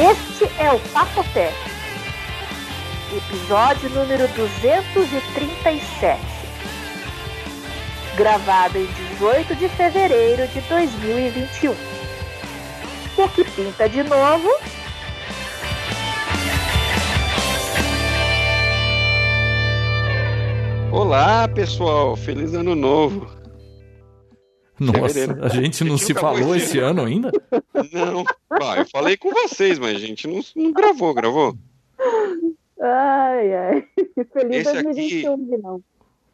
Este é o Papotec, episódio número 237, gravado em 18 de fevereiro de 2021. O que pinta de novo? Olá, pessoal, feliz ano novo. Nossa, Fevereiro. a gente não se falou esse ano ainda? Não, ah, eu falei com vocês, mas a gente não, não gravou, gravou? Ai, ai. Feliz esse 2021, aqui, não.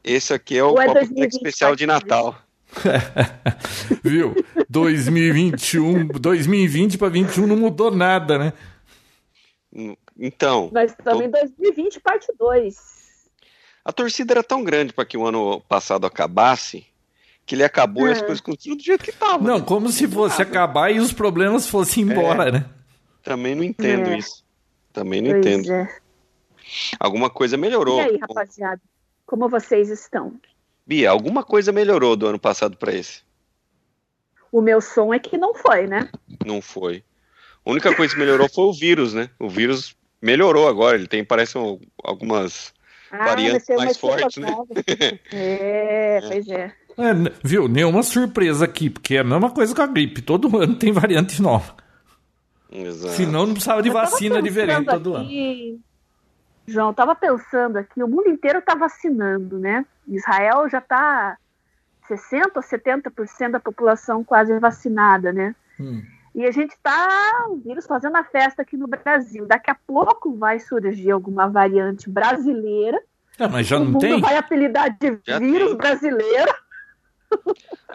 Esse aqui é o, o é especial de Natal. Viu? 2021, 2020 para 21 não mudou nada, né? Então. Nós estamos tô... em 2020, parte 2. A torcida era tão grande para que o ano passado acabasse que ele acabou é. e as é. coisas continuam do jeito que estavam. Não, como se fosse acabar e os problemas fossem embora, é, né? Também não entendo é. isso. Também não pois entendo. É. Alguma coisa melhorou. E aí, rapaziada? Como vocês estão? Bia, alguma coisa melhorou do ano passado para esse? O meu som é que não foi, né? Não foi. A única coisa que melhorou foi o vírus, né? O vírus melhorou agora. Ele tem, parece, algumas ah, variantes mais fortes, né? é, pois é. É, viu? Nenhuma surpresa aqui, porque é a mesma coisa com a gripe. Todo ano tem variante nova. Exato. Senão não precisava de vacina diferente todo aqui, ano. João, tava pensando aqui, o mundo inteiro tá vacinando, né? Israel já tá 60% ou 70% da população quase vacinada, né? Hum. E a gente tá, o vírus, fazendo a festa aqui no Brasil. Daqui a pouco vai surgir alguma variante brasileira. É, mas já o não mundo tem? vai apelidar de já vírus tem. brasileiro.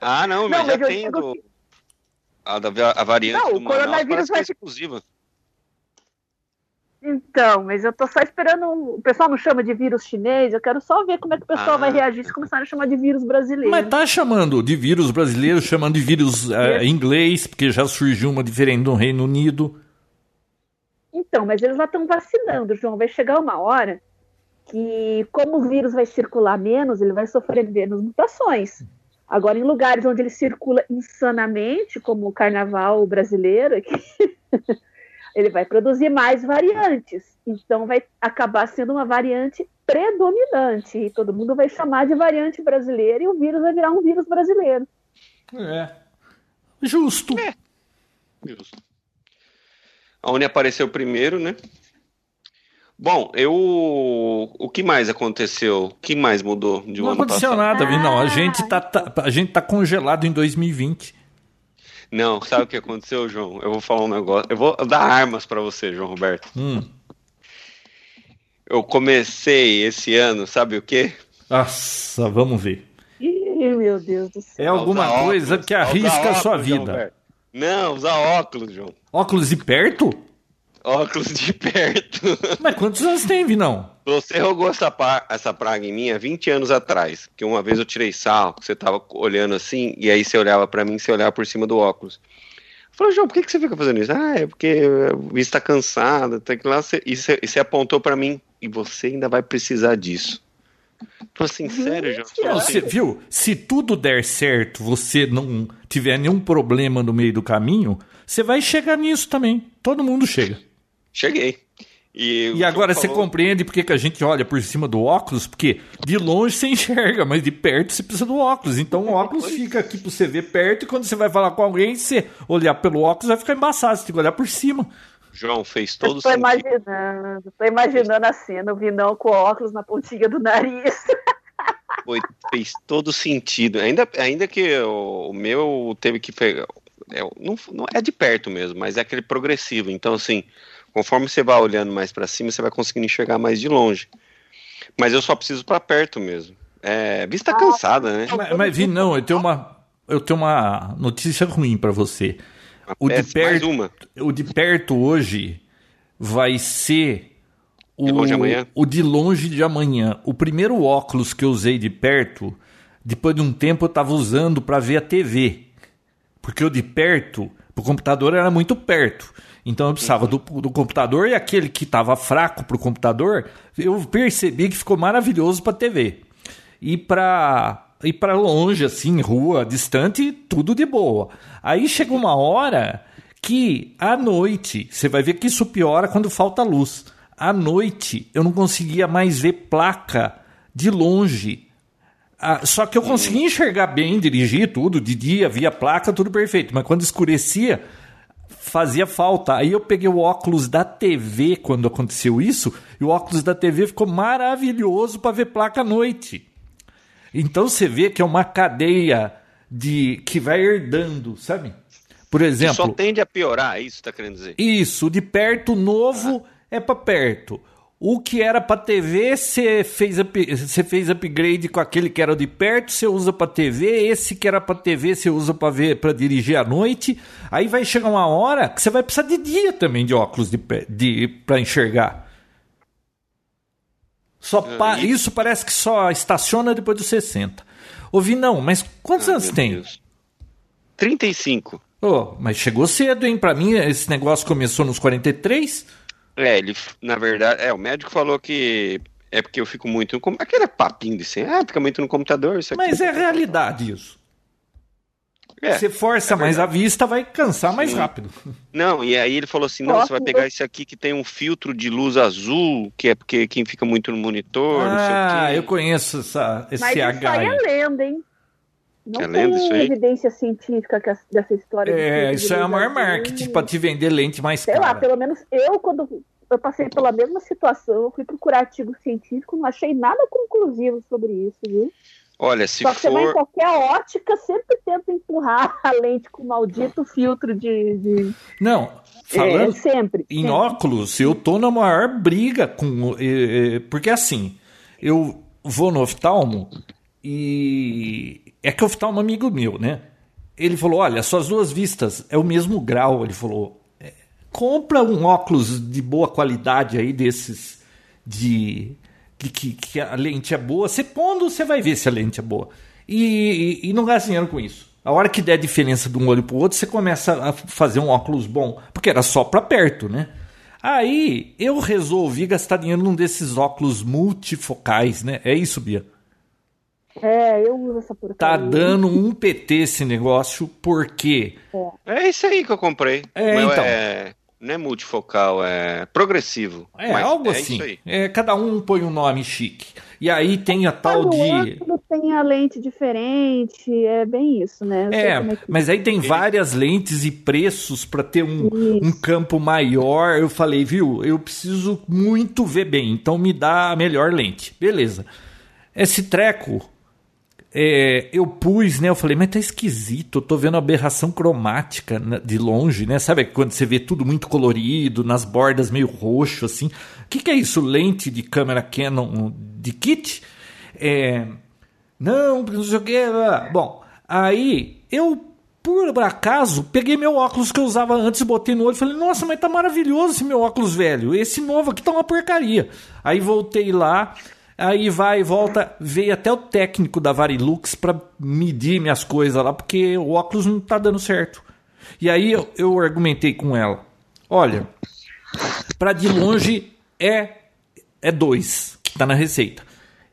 Ah, não, mas, não, mas já tem do... a, a, variante não, do o coronavírus vai ser exclusiva. Então, mas eu tô só esperando. O pessoal não chama de vírus chinês, eu quero só ver como é que o pessoal ah. vai reagir se começarem a chamar de vírus brasileiro. Mas tá chamando de vírus brasileiro, chamando de vírus é, inglês, porque já surgiu uma diferente no Reino Unido. Então, mas eles lá estão vacinando, João. Vai chegar uma hora que, como o vírus vai circular menos, ele vai sofrer menos mutações. Agora, em lugares onde ele circula insanamente, como o carnaval brasileiro, ele vai produzir mais variantes. Então, vai acabar sendo uma variante predominante. E todo mundo vai chamar de variante brasileira e o vírus vai virar um vírus brasileiro. É. Justo. É. Justo. A Uni apareceu primeiro, né? Bom, eu. O que mais aconteceu? O que mais mudou de um Não aconteceu nada, Vi. Não, a gente, tá, tá, a gente tá congelado em 2020. Não, sabe o que aconteceu, João? Eu vou falar um negócio. Eu vou dar armas para você, João Roberto. Hum. Eu comecei esse ano, sabe o quê? Nossa, vamos ver. Ih, meu Deus do céu. É alguma coisa óculos, que arrisca a sua vida. Não, usar óculos, João. Óculos de perto? Óculos de perto. Mas quantos anos tem, Vinão? Você rogou essa, essa praga em mim há 20 anos atrás. Que uma vez eu tirei sarro, você tava olhando assim, e aí você olhava para mim, você olhava por cima do óculos. Falei, João, por que, que você fica fazendo isso? Ah, é porque o vista tá cansado, tem que lá. Você, e, você, e você apontou para mim, e você ainda vai precisar disso. Tô assim, sério, João. Você viu? Se tudo der certo, você não tiver nenhum problema no meio do caminho, você vai chegar nisso também. Todo mundo chega. Cheguei. E, e agora você falou... compreende por que a gente olha por cima do óculos? Porque de longe você enxerga, mas de perto você precisa do óculos. Então o óculos fica aqui para você ver perto e quando você vai falar com alguém, você olhar pelo óculos vai ficar embaçado, você tem que olhar por cima. João, fez todo tô sentido. Imaginando, tô imaginando a cena, o Vinão com óculos na pontinha do nariz. Foi, fez todo sentido. Ainda, ainda que o, o meu teve que pegar. É, não, não é de perto mesmo, mas é aquele progressivo. Então, assim, Conforme você vai olhando mais para cima, você vai conseguindo enxergar mais de longe. Mas eu só preciso para perto mesmo. É, vista ah, cansada, né? Mas, mas vi, não, eu tenho uma, eu tenho uma notícia ruim para você. o de perto, o de perto hoje vai ser o de longe amanhã. o de longe de amanhã. O primeiro óculos que eu usei de perto, depois de um tempo eu estava usando para ver a TV, porque o de perto, o computador era muito perto. Então eu precisava do, do computador e aquele que estava fraco para o computador, eu percebi que ficou maravilhoso para TV. E para ir para longe, assim, rua, distante, tudo de boa. Aí chegou uma hora que à noite, você vai ver que isso piora quando falta luz. À noite eu não conseguia mais ver placa de longe. Ah, só que eu conseguia enxergar bem, dirigir tudo, de dia, via placa, tudo perfeito. Mas quando escurecia, fazia falta. Aí eu peguei o óculos da TV quando aconteceu isso, e o óculos da TV ficou maravilhoso para ver placa à noite. Então você vê que é uma cadeia de que vai herdando, sabe? Por exemplo. só tende a piorar, é isso que tá querendo dizer? Isso, de perto novo ah. é para perto. O que era para TV, você fez, você fez upgrade com aquele que era de perto, você usa para TV. Esse que era para TV, você usa para ver, para dirigir à noite. Aí vai chegar uma hora que você vai precisar de dia também de óculos de, de para enxergar. Só ah, pa, isso parece que só estaciona depois dos 60. Ouvi não, mas quantos ah, anos tem? Deus. 35. Oh, mas chegou cedo, hein? Para mim, esse negócio começou nos 43. É, ele, na verdade, é, o médico falou que é porque eu fico muito no Aquele papinho de assim, ah, fica muito no computador. Isso aqui. Mas é realidade isso. É, você força é mais a vista, vai cansar mais Sim. rápido. Não, e aí ele falou assim: não, você vai pegar esse aqui que tem um filtro de luz azul, que é porque quem fica muito no monitor. Ah, eu conheço essa, esse Mas H. Isso aí é lenda, hein? Não é lenda tem isso aí? evidência científica dessa história. É, isso é a maior marketing para te vender lente mais Sei cara. lá, pelo menos eu, quando eu passei pela mesma situação, eu fui procurar artigo científico, não achei nada conclusivo sobre isso, viu? Olha, se Só que for... você vai em qualquer ótica, sempre tenta empurrar a lente com o maldito filtro de... de... Não, falando é, sempre, em sempre. óculos, eu tô na maior briga com... Porque assim, eu vou no oftalmo e é que o oftalmo é um amigo meu, né? Ele falou: olha, suas duas vistas é o mesmo grau. Ele falou: compra um óculos de boa qualidade aí desses de que, que, a lente é boa. Você pondo, você vai ver se a lente é boa. E, e, e não gasta dinheiro com isso. A hora que der diferença de um olho para o outro, você começa a fazer um óculos bom. Porque era só para perto, né? Aí eu resolvi gastar dinheiro num desses óculos multifocais, né? É isso, Bia? É, eu uso essa porcaria. Tá dando um PT esse negócio, porque. É, é isso aí que eu comprei. É, então. É, não é multifocal, é progressivo. É, algo é assim. É, cada um põe um nome chique. E aí tem a tal de. Tem a lente diferente, é bem isso, né? É, é que... mas aí tem várias lentes e preços para ter um, um campo maior. Eu falei, viu, eu preciso muito ver bem, então me dá a melhor lente. Beleza. Esse treco é, eu pus, né? Eu falei, mas tá esquisito, eu tô vendo aberração cromática né, de longe, né? Sabe quando você vê tudo muito colorido, nas bordas meio roxo, assim? O que, que é isso? Lente de câmera Canon de kit? É, não, não sei o que. Bom, aí eu, por acaso, peguei meu óculos que eu usava antes, botei no olho e falei, nossa, mas tá maravilhoso esse meu óculos velho. Esse novo aqui tá uma porcaria. Aí voltei lá. Aí vai e volta, veio até o técnico da Varilux para medir minhas coisas lá, porque o óculos não tá dando certo. E aí eu, eu argumentei com ela: olha, para de longe é é 2 que tá na receita.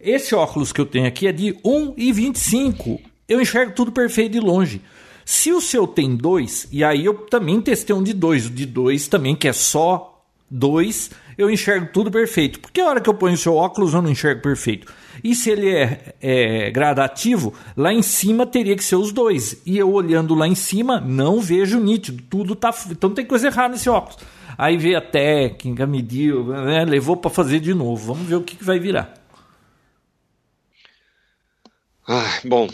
Esse óculos que eu tenho aqui é de 1,25. Eu enxergo tudo perfeito de longe. Se o seu tem 2, e aí eu também testei um de 2, o de 2 também, que é só 2, eu enxergo tudo perfeito. Porque a hora que eu ponho o seu óculos eu não enxergo perfeito. E se ele é, é, gradativo, lá em cima teria que ser os dois. E eu olhando lá em cima não vejo nítido. Tudo tá. Então tem coisa errada nesse óculos. Aí veio a técnica, mediu, né, levou para fazer de novo. Vamos ver o que, que vai virar. Ah, bom,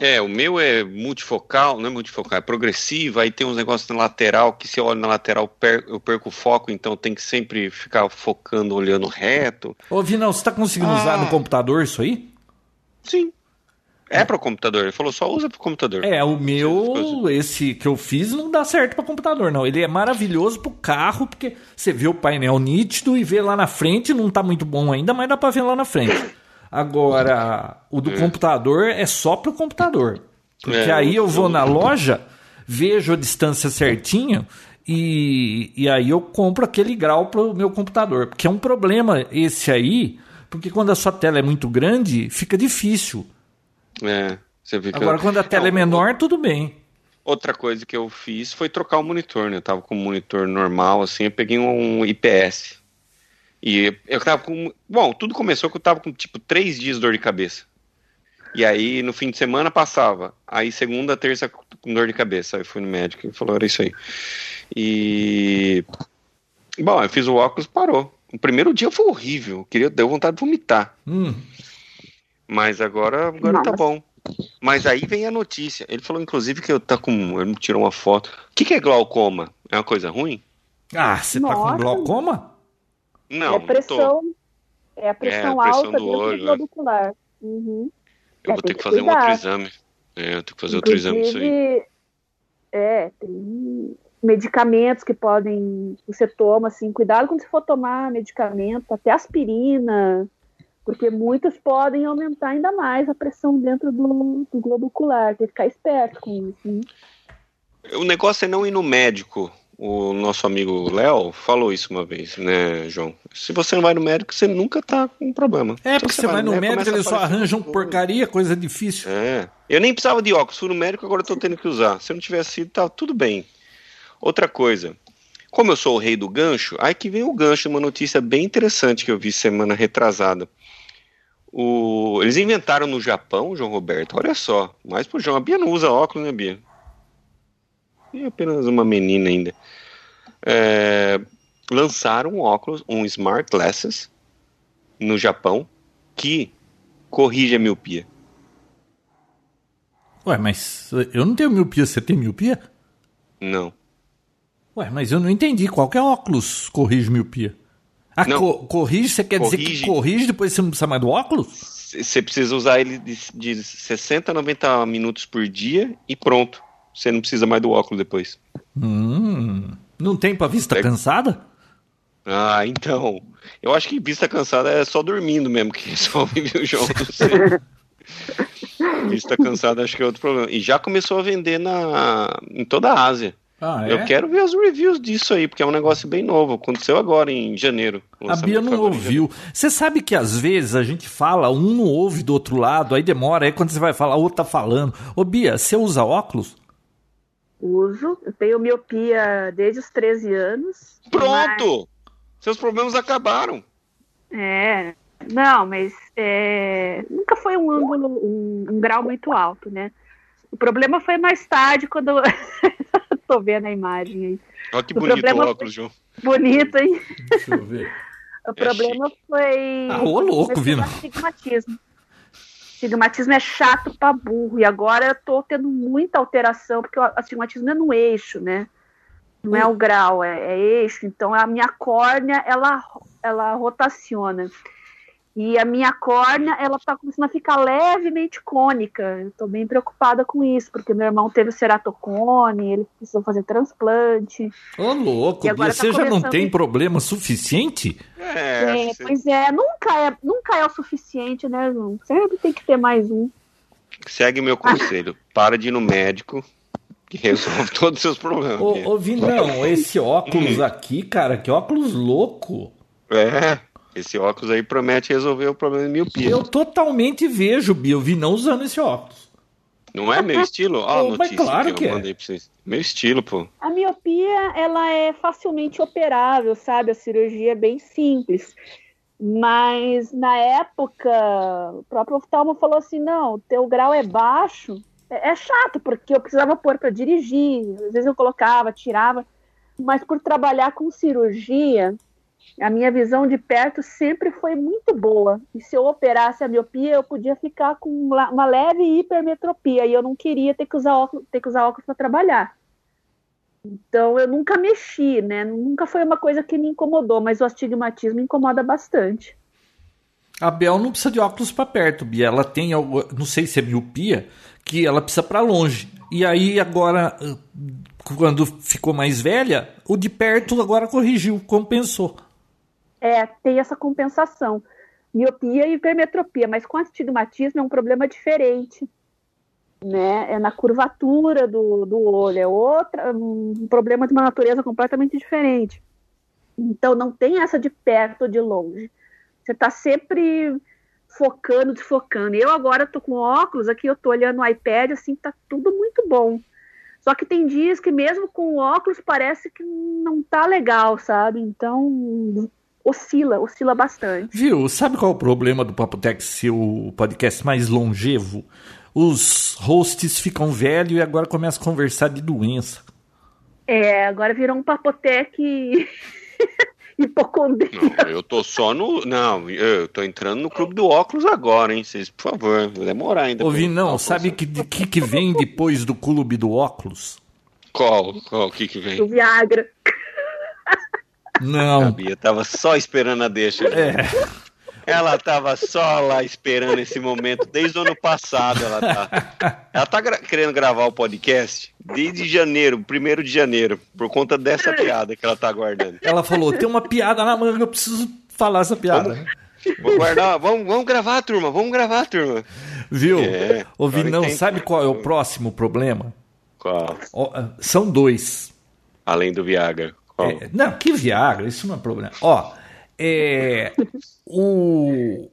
é, o meu é multifocal, não é multifocal, é progressivo, aí tem uns negócios na lateral que se eu olho na lateral eu perco o foco, então tem que sempre ficar focando, olhando reto. Ô, Vinão, você está conseguindo ah. usar no computador isso aí? Sim. É, é para o computador. Ele falou só usa para o computador. É, o meu, esse que eu fiz, não dá certo para computador, não. Ele é maravilhoso para o carro, porque você vê o painel nítido e vê lá na frente, não está muito bom ainda, mas dá para ver lá na frente. Agora, o do é. computador é só para o computador. Porque é, aí eu vou na loja, vejo a distância certinho e, e aí eu compro aquele grau para o meu computador. Porque é um problema esse aí, porque quando a sua tela é muito grande, fica difícil. É, Agora, quando a tela é, é menor, tudo bem. Outra coisa que eu fiz foi trocar o monitor, né? Eu tava com um monitor normal, assim, eu peguei um IPS. E eu tava com. Bom, tudo começou que eu tava com tipo três dias de dor de cabeça. E aí no fim de semana passava. Aí segunda, terça com dor de cabeça. Aí eu fui no médico e falou, era isso aí. E. Bom, eu fiz o óculos, parou. O primeiro dia foi horrível. Queria, deu vontade de vomitar. Hum. Mas agora, agora tá bom. Mas aí vem a notícia. Ele falou, inclusive, que eu tá com. Ele me tirou uma foto. O que, que é glaucoma? É uma coisa ruim? Ah, você tá com glaucoma? Não. É pressão. É a pressão, é a pressão alta do olho. Do globular. É. Uhum. Eu é, vou ter que, fazer cuidar. um outro exame. É, eu tenho que fazer outro exame disso aí. É, tem medicamentos que podem. Você toma, assim, cuidado quando você for tomar medicamento, até aspirina, porque muitos podem aumentar ainda mais a pressão dentro do, do globo ocular, tem que ficar esperto com isso. Né? O negócio é não ir no médico. O nosso amigo Léo falou isso uma vez, né, João? Se você não vai no médico, você nunca tá com problema. É, porque você, você vai, no médico, médico ele só arranja um porcaria, coisa difícil. É. Eu nem precisava de óculos, fui no médico, agora eu tô tendo que usar. Se eu não tivesse sido, tá tudo bem. Outra coisa, como eu sou o rei do gancho, aí que vem o gancho, uma notícia bem interessante que eu vi semana retrasada. O... Eles inventaram no Japão, João Roberto, olha só, mais pro João. A Bia não usa óculos, né, Bia? É apenas uma menina ainda. É... Lançaram um óculos, um Smart Glasses, no Japão, que corrige a miopia. Ué, mas eu não tenho miopia, você tem miopia? Não. Ué, mas eu não entendi. Qualquer óculos corrige miopia? Ah, co corrige, você quer corrige, dizer que corrige depois você não precisa mais do óculos? Você precisa usar ele de, de 60 a 90 minutos por dia e pronto. Você não precisa mais do óculos depois. Hum, não tem pra vista é... cansada? Ah, então. Eu acho que vista cansada é só dormindo mesmo que resolve, João? Não sei. vista cansada acho que é outro problema. E já começou a vender na, em toda a Ásia. Ah, é? Eu quero ver as reviews disso aí, porque é um negócio bem novo. Aconteceu agora em janeiro. A Bia não ouviu. Você sabe que às vezes a gente fala, um não ouve do outro lado, aí demora, aí quando você vai falar, o outro tá falando. Ô Bia, você usa óculos? Uso. Eu tenho miopia desde os 13 anos. Pronto! Mas... Seus problemas acabaram. É. Não, mas é... nunca foi um ângulo, um, um grau muito alto, né? O problema foi mais tarde, quando Tô vendo a imagem aí. Olha que o bonito o óculos, João. Bonito, hein? Deixa eu ver. o é problema chique. foi. Ah, ô louco, Vino. Astigmatismo. Astigmatismo é chato pra burro. E agora eu tô tendo muita alteração, porque o astigmatismo é no eixo, né? Não é o grau, é, é eixo. Então a minha córnea, ela, ela rotaciona. E a minha córnea, ela tá começando a ficar levemente cônica. Eu tô bem preocupada com isso, porque meu irmão teve ceratocone, ele precisou fazer transplante. Ô, louco, e você tá já não tem problema suficiente? É, é pois é, nunca é, nunca é o suficiente, né, João? Sempre tem que ter mais um. Segue meu conselho, para de ir no médico, que resolve todos os seus problemas. Ô, ô Vinão, esse óculos aqui, cara, que óculos louco. É, esse óculos aí promete resolver o problema de miopia. Eu totalmente vejo, Bia, eu vi não usando esse óculos. Não é meu estilo? Ó, a notícia claro que, que eu é. mandei pra vocês. Meu estilo, pô. A miopia, ela é facilmente operável, sabe? A cirurgia é bem simples. Mas na época, o próprio oftalmo falou assim: não, teu grau é baixo. É, é chato, porque eu precisava pôr para dirigir. Às vezes eu colocava, tirava. Mas por trabalhar com cirurgia, a minha visão de perto sempre foi muito boa. E se eu operasse a miopia, eu podia ficar com uma leve hipermetropia. E eu não queria ter que usar óculos, ter que usar óculos para trabalhar. Então eu nunca mexi, né? Nunca foi uma coisa que me incomodou, mas o astigmatismo incomoda bastante. A Bel não precisa de óculos para perto, Bia. Ela tem, não sei se é miopia, que ela precisa para longe. E aí agora, quando ficou mais velha, o de perto agora corrigiu, compensou é, tem essa compensação. Miopia e hipermetropia, mas com astigmatismo é um problema diferente. Né? É na curvatura do, do olho, é outra, um problema de uma natureza completamente diferente. Então não tem essa de perto ou de longe. Você está sempre focando, desfocando. Eu agora estou com óculos aqui, eu estou olhando o iPad, assim, tá tudo muito bom. Só que tem dias que mesmo com óculos parece que não tá legal, sabe? Então oscila, oscila bastante. Viu? Sabe qual é o problema do Papotec ser o podcast mais longevo? Os hosts ficam velhos e agora começam a conversar de doença. É, agora virou um Papotec hipocondríaco. Não, eu tô só no. Não, eu tô entrando no clube do óculos agora, hein? Vocês, por favor, vai demorar ainda. Ouvi, não, sabe que, que que vem depois do clube do óculos? Qual? Qual? O que que vem? O Viagra. Não. A Bia tava só esperando a deixa. É. Ela tava só lá esperando esse momento desde o ano passado. Ela tá, ela tá gra querendo gravar o podcast desde janeiro, primeiro de janeiro, por conta dessa piada que ela tá guardando. Ela falou: tem uma piada na manga, eu preciso falar essa piada. Vamos, vou guardar, vamos, vamos gravar, turma, vamos gravar, turma. Viu? É, Ouvi, não, sabe qual é o próximo problema? Qual? São dois. Além do Viagra. É, não, que Viagra, isso não é problema. Ó, é, o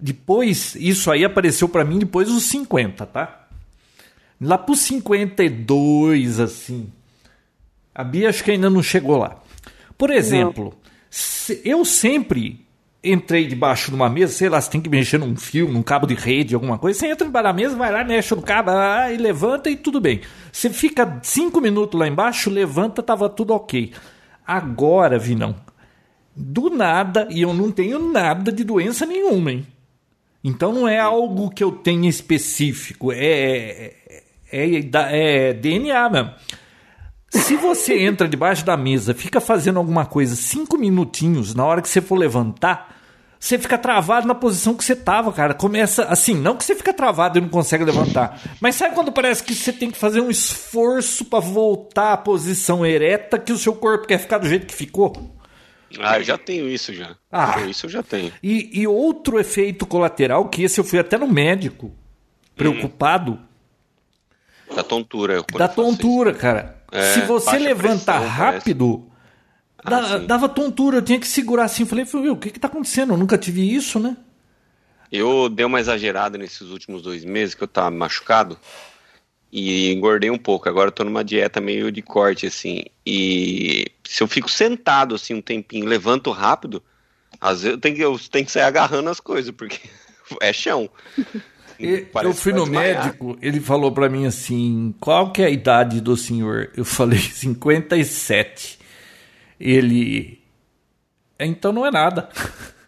depois isso aí apareceu para mim depois dos 50, tá? Lá pro 52 assim. A Bia acho que ainda não chegou lá. Por exemplo, se, eu sempre entrei debaixo de uma mesa, sei lá, você tem que mexer num fio, num cabo de rede, alguma coisa. Você entra debaixo da mesa, vai lá, mexe no cabo ah, e levanta e tudo bem. Você fica cinco minutos lá embaixo, levanta, tava tudo ok. Agora, Vinão, do nada, e eu não tenho nada de doença nenhuma, hein? Então não é algo que eu tenha específico, é, é, é, é DNA mesmo. Se você entra debaixo da mesa, fica fazendo alguma coisa cinco minutinhos, na hora que você for levantar, você fica travado na posição que você tava, cara. Começa assim, não que você fica travado e não consegue levantar, mas sabe quando parece que você tem que fazer um esforço para voltar à posição ereta que o seu corpo quer ficar do jeito que ficou? Ah, eu já tenho isso já. Ah, isso eu já tenho. E, e outro efeito colateral, que esse eu fui até no médico, preocupado. Hum. Da tontura. Da tontura, cara. É, Se você levanta pressão, rápido, ah, dava tontura, eu tinha que segurar assim. Falei, o que que tá acontecendo? Eu nunca tive isso, né? Eu dei uma exagerada nesses últimos dois meses que eu tava machucado e engordei um pouco. Agora eu tô numa dieta meio de corte, assim. E se eu fico sentado, assim, um tempinho, levanto rápido, às vezes eu tenho que, eu tenho que sair agarrando as coisas, porque é chão. eu fui no médico, ele falou para mim assim: qual que é a idade do senhor? Eu falei 57. Ele. Então não é nada.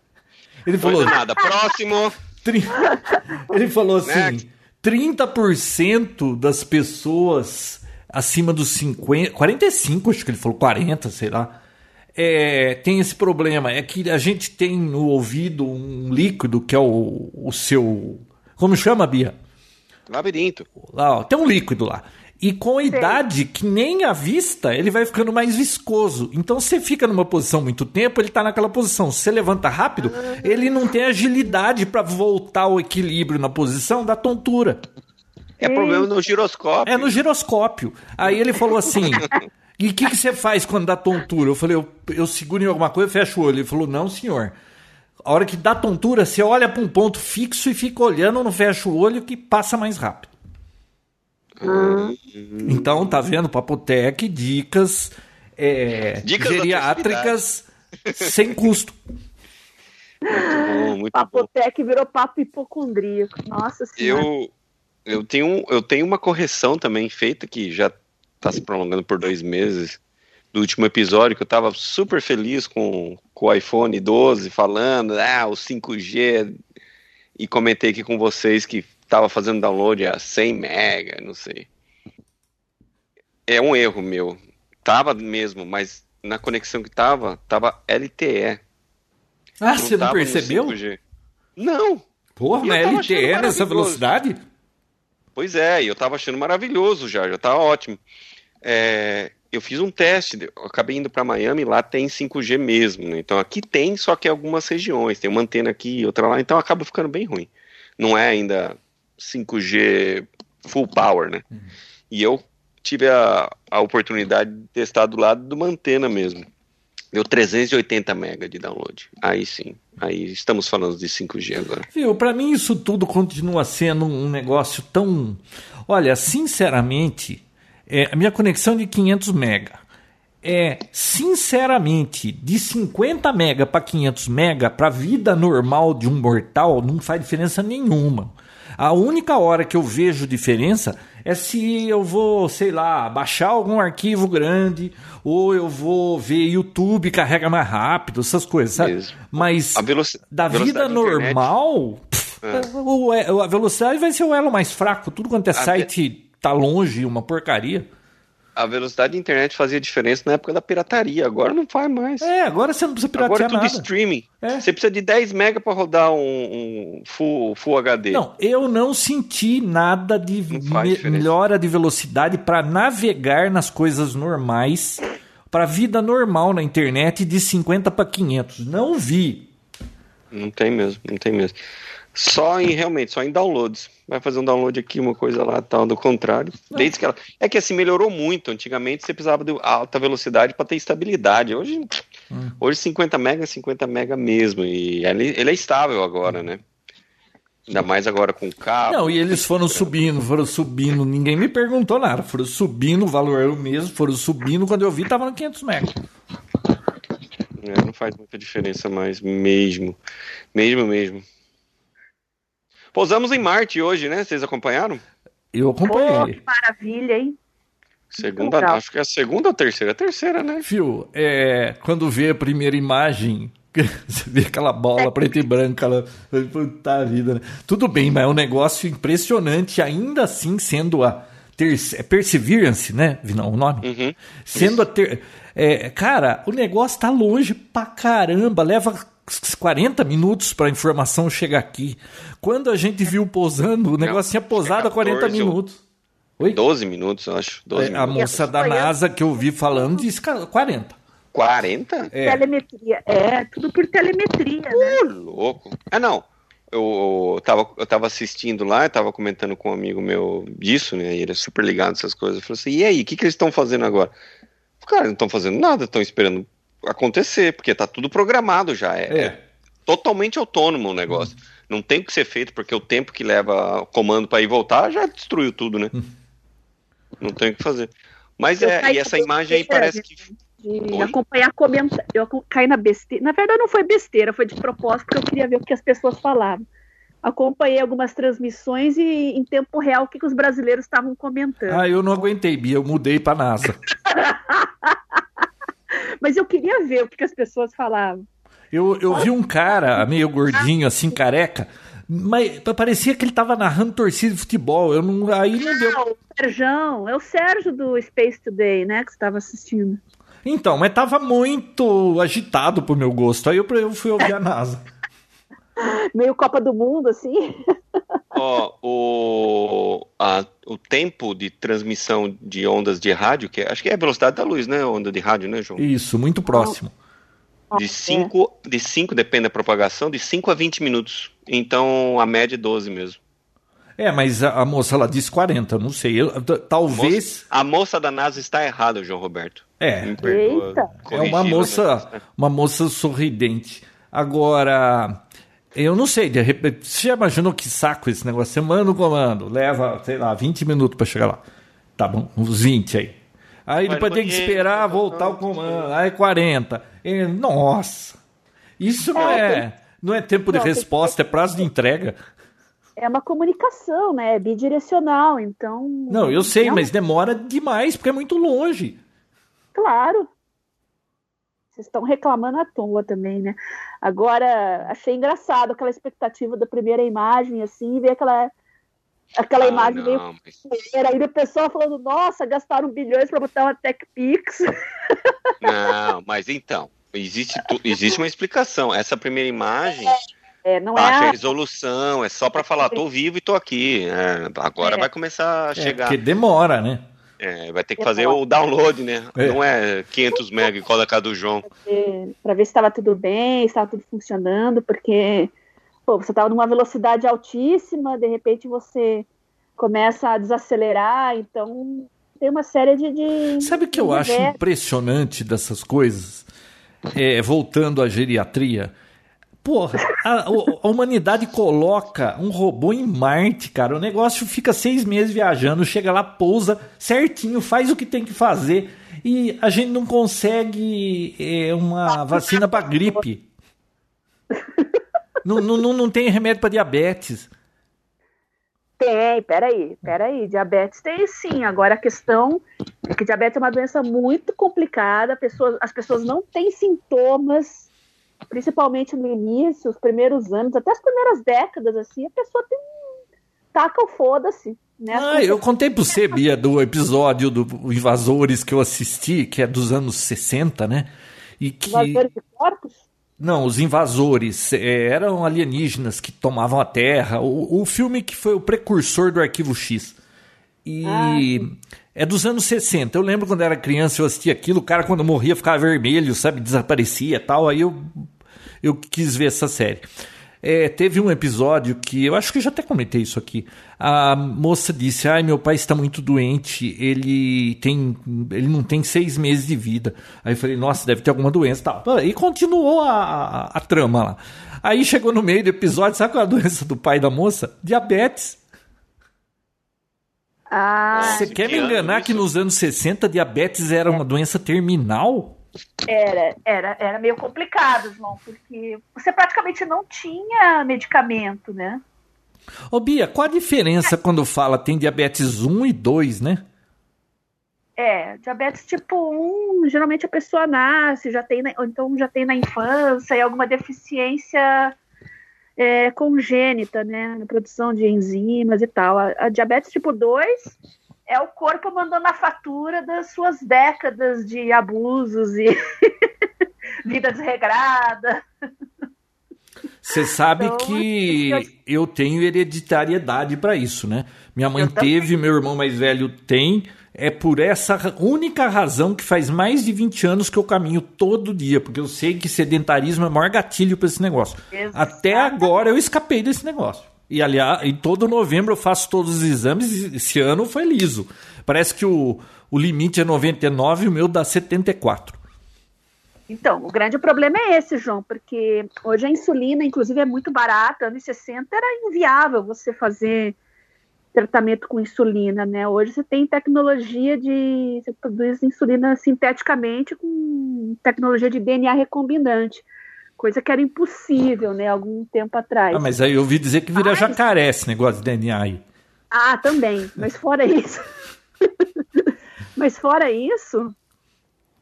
Ele falou. Não é nada. Próximo. Ele falou assim: 30% das pessoas acima dos 50, 45, acho que ele falou 40, sei lá, é, tem esse problema. É que a gente tem no ouvido um líquido que é o, o seu. Como chama, Bia? Labirinto. Lá, ó, tem um líquido lá. E com a idade, que nem a vista, ele vai ficando mais viscoso. Então você fica numa posição muito tempo, ele está naquela posição. Se você levanta rápido, ele não tem agilidade para voltar ao equilíbrio na posição da tontura. É problema no giroscópio. É no giroscópio. Aí ele falou assim: E o que, que, você faz quando dá tontura? Eu falei: eu, eu seguro em alguma coisa e fecho o olho. Ele falou: Não, senhor. A hora que dá tontura, você olha para um ponto fixo e fica olhando, não fecha o olho que passa mais rápido. Hum. Então, tá vendo? Papotec, dicas, é, dicas geriátricas sem custo. Muito bom, muito Papotec bom. virou papo hipocondríaco. Nossa senhora. Eu, eu, tenho, eu tenho uma correção também feita que já está se prolongando por dois meses do último episódio, que eu estava super feliz com, com o iPhone 12 falando, ah, o 5G, e comentei aqui com vocês que tava fazendo download a 100 mega, não sei. É um erro meu. Tava mesmo, mas na conexão que tava, tava LTE. Ah, não você não percebeu? Não. Porra, mas LTE nessa velocidade? Pois é, eu tava achando maravilhoso já, já tava ótimo. É, eu fiz um teste, acabei indo para Miami, lá tem 5G mesmo, né? Então aqui tem, só que em algumas regiões, tem uma antena aqui, outra lá, então acaba ficando bem ruim. Não é ainda 5G full power, né? Uhum. E eu tive a, a oportunidade de testar do lado de uma antena mesmo. Deu 380 mega de download. Aí sim. Aí estamos falando de 5G agora. Viu, para mim isso tudo continua sendo um negócio tão. Olha, sinceramente, É, a minha conexão é de 500 mega. É, sinceramente, de 50 mega para 500 mega, para vida normal de um mortal, não faz diferença nenhuma. A única hora que eu vejo diferença é se eu vou, sei lá, baixar algum arquivo grande ou eu vou ver YouTube carrega mais rápido, essas coisas, sabe? Mesmo. Mas da vida normal, pff, é. a velocidade vai ser o elo mais fraco. Tudo quanto é a site tá longe, uma porcaria a velocidade da internet fazia diferença na época da pirataria. Agora não faz mais. É, agora você não precisa piratear Agora é tudo nada. streaming. É. Você precisa de 10 mega para rodar um, um, full, full HD. Não, eu não senti nada de me melhora de velocidade para navegar nas coisas normais, para vida normal na internet de 50 para 500. Não vi. Não tem mesmo, não tem mesmo. Só em realmente, só em downloads. Vai fazer um download aqui, uma coisa lá, tal, do contrário. Desde que ela... É que assim melhorou muito. Antigamente você precisava de alta velocidade para ter estabilidade. Hoje, hum. hoje 50 mega é 50 mega mesmo. E ele, ele é estável agora, né? Ainda mais agora com cabo. Não, e eles foram subindo, foram subindo. Ninguém me perguntou nada. Foram subindo, o valor era o mesmo, foram subindo. Quando eu vi, tava no 500 mega. É, não faz muita diferença mais, mesmo. Mesmo, mesmo. Pousamos em Marte hoje, né? Vocês acompanharam? Eu acompanhei. Oh, que maravilha, hein? Segunda, acho que é a segunda ou terceira? A terceira, né? Fio, é, quando vê a primeira imagem, você vê aquela bola é. preta e branca lá, puta vida, né? Tudo bem, mas é um negócio impressionante, ainda assim sendo a ter, é Perseverance, né? Não, o nome? Uhum, sendo isso. a ter. É, cara, o negócio tá longe pra caramba, leva 40 minutos para a informação chegar aqui. Quando a gente viu pousando, o negócio tinha pousado a 40 minutos. Oi? 12 minutos, eu acho. 12 é, a moça da NASA que eu vi falando disse 40. 40? É. Telemetria. É, tudo por telemetria. Uh, né? louco. Ah, não. Eu, eu, tava, eu tava assistindo lá, eu tava comentando com um amigo meu disso, né? E ele é super ligado nessas coisas. Eu falei assim: e aí, o que, que eles estão fazendo agora? Cara, não estão fazendo nada, estão esperando acontecer, porque tá tudo programado já. É, é. é totalmente autônomo o negócio. Hum. Não tem que ser feito, porque o tempo que leva o comando para ir voltar já destruiu tudo, né? Hum. Não tem o que fazer. Mas eu é, e essa imagem aí parece que. De acompanhar comentários. Eu caí na besteira. Na verdade, não foi besteira, foi de propósito, porque eu queria ver o que as pessoas falavam. Acompanhei algumas transmissões e em tempo real o que, que os brasileiros estavam comentando. Ah, eu não aguentei, Bia, eu mudei para NASA. Mas eu queria ver o que, que as pessoas falavam. Eu, eu vi um cara meio gordinho, assim, careca, mas parecia que ele estava narrando torcida de futebol. Eu não, aí não, não deu. O Sérgio, é o Sérgio do Space Today, né, que estava assistindo. Então, mas tava muito agitado pro meu gosto. Aí eu, eu fui ouvir a NASA. Meio Copa do Mundo, assim. Ó, o, a, o tempo de transmissão de ondas de rádio, que é, acho que é a velocidade da luz, né? Onda de rádio, né, João? Isso, muito próximo. De 5, de cinco, depende da propagação, de 5 a 20 minutos. Então a média é 12 mesmo. É, mas a, a moça ela disse 40, não sei. Eu, talvez. A moça, a moça, da NASA está errada, João Roberto. É. Perdoa, é uma moça, uma moça sorridente. Agora, eu não sei, de repente, você já imaginou que saco esse negócio? Você manda o comando, leva, sei lá, 20 minutos para chegar lá. Tá bom, uns 20 aí. Aí Mas depois tem que esperar voltar o comando. Aí 40. E, nossa. Isso não é, é não é tempo de resposta, é prazo de entrega. É uma comunicação, né? É bidirecional, então. Não, eu sei, mas demora demais, porque é muito longe. Claro. Vocês estão reclamando à toa também, né? Agora, achei engraçado aquela expectativa da primeira imagem, assim, ver aquela aquela ah, imagem não, meio mas... aí o pessoal falando, nossa, gastaram bilhões para botar uma Tech Pix. Não, mas então, existe, existe uma explicação. Essa primeira imagem é, é, não baixa é a... resolução, é só para falar, tô vivo e tô aqui. É, agora é. vai começar a é, chegar. Porque demora, né? É, vai ter que fazer o download, né? É. Não é 500 MB igual da casa do João. Para ver se estava tudo bem, se estava tudo funcionando, porque pô, você estava numa velocidade altíssima, de repente você começa a desacelerar, então tem uma série de. de Sabe o que eu acho impressionante dessas coisas? É, voltando à geriatria, Porra, a, a, humanidade coloca um robô em Marte, cara. O negócio fica seis meses viajando, chega lá, pousa certinho, faz o que tem que fazer. E a gente não consegue é, uma vacina para gripe. não, não, não tem remédio para diabetes. Tem, peraí, peraí. Diabetes tem sim. Agora a questão é que diabetes é uma doença muito complicada, as pessoas não têm sintomas principalmente no início, os primeiros anos, até as primeiras décadas, assim, a pessoa tem taca o foda-se. Né? Ah, eu contei pro você, Bia, do episódio do Invasores que eu assisti, que é dos anos 60, né? E que... Invasores de corpos? Não, os invasores é, eram alienígenas que tomavam a Terra. O, o filme que foi o precursor do Arquivo X. E ah, é dos anos 60. Eu lembro quando era criança, eu assistia aquilo, o cara quando morria ficava vermelho, sabe, desaparecia e tal. Aí eu, eu quis ver essa série. É, teve um episódio que eu acho que eu já até comentei isso aqui. A moça disse: "Ai, meu pai está muito doente. Ele tem, ele não tem seis meses de vida." Aí eu falei: "Nossa, deve ter alguma doença." Tal. E continuou a, a, a trama lá. Aí chegou no meio do episódio, sabe qual é a doença do pai da moça? Diabetes. Ah, Você quer me enganar que nos anos 60 diabetes era é. uma doença terminal? Era, era, era meio complicado, irmão, porque você praticamente não tinha medicamento, né? Ô Bia, qual a diferença é. quando fala tem diabetes 1 e 2, né? É, diabetes tipo 1, geralmente a pessoa nasce, já tem, ou então já tem na infância e alguma deficiência é, congênita, né, na produção de enzimas e tal. A, a, diabetes tipo 2 é o corpo mandando a fatura das suas décadas de abusos e vida desregrada. Você sabe então, que eu... eu tenho hereditariedade para isso, né? Minha mãe teve, meu irmão mais velho tem, é por essa única razão que faz mais de 20 anos que eu caminho todo dia, porque eu sei que sedentarismo é o maior gatilho para esse negócio. Até agora eu escapei desse negócio. E aliás, em todo novembro eu faço todos os exames e esse ano foi liso. Parece que o, o limite é 99 e o meu dá 74. Então, o grande problema é esse, João, porque hoje a insulina, inclusive, é muito barata. Anos 60 era inviável você fazer tratamento com insulina, né? Hoje você tem tecnologia de. Você produz insulina sinteticamente com tecnologia de DNA recombinante. Coisa que era impossível, né? Algum tempo atrás. Ah, mas aí eu ouvi dizer que vira mas... jacaré esse negócio de DNA aí. Ah, também. Mas fora isso. mas fora isso,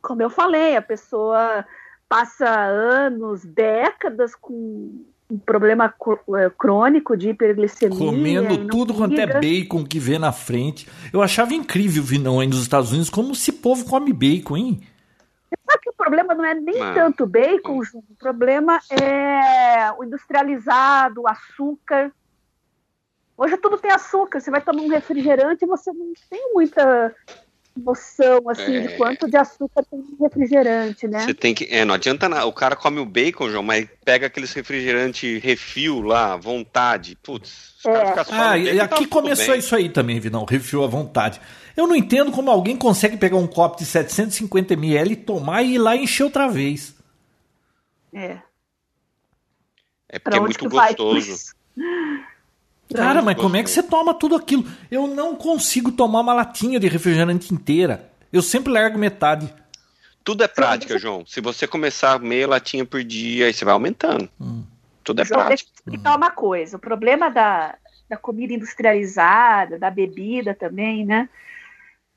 como eu falei, a pessoa passa anos, décadas com um problema é, crônico de hiperglicemia. Comendo tudo quanto é bacon que vê na frente. Eu achava incrível vir não aí nos Estados Unidos como esse povo come bacon, hein? Sabe que o problema não é nem Mano. tanto bacon, Ju, o problema é o industrializado, o açúcar. Hoje tudo tem açúcar. Você vai tomar um refrigerante e você não tem muita noção assim é... de quanto de açúcar tem no refrigerante, né? Você tem que, é, não adianta nada. O cara come o bacon, João, mas pega aqueles refrigerante refil lá, vontade. Putz, os é. caras Ah, e aqui tá começou bem. isso aí também, Vinão, refil à vontade. Eu não entendo como alguém consegue pegar um copo de 750 ml, tomar e ir lá encher outra vez. É. É porque é muito gostoso. Cara, mas como é que você toma tudo aquilo? Eu não consigo tomar uma latinha de refrigerante inteira. Eu sempre largo metade. Tudo é prática, João. Se você começar meia latinha por dia, aí você vai aumentando. Hum. Tudo é João, prática. Deixa eu explicar uma coisa. O problema da, da comida industrializada, da bebida também, né?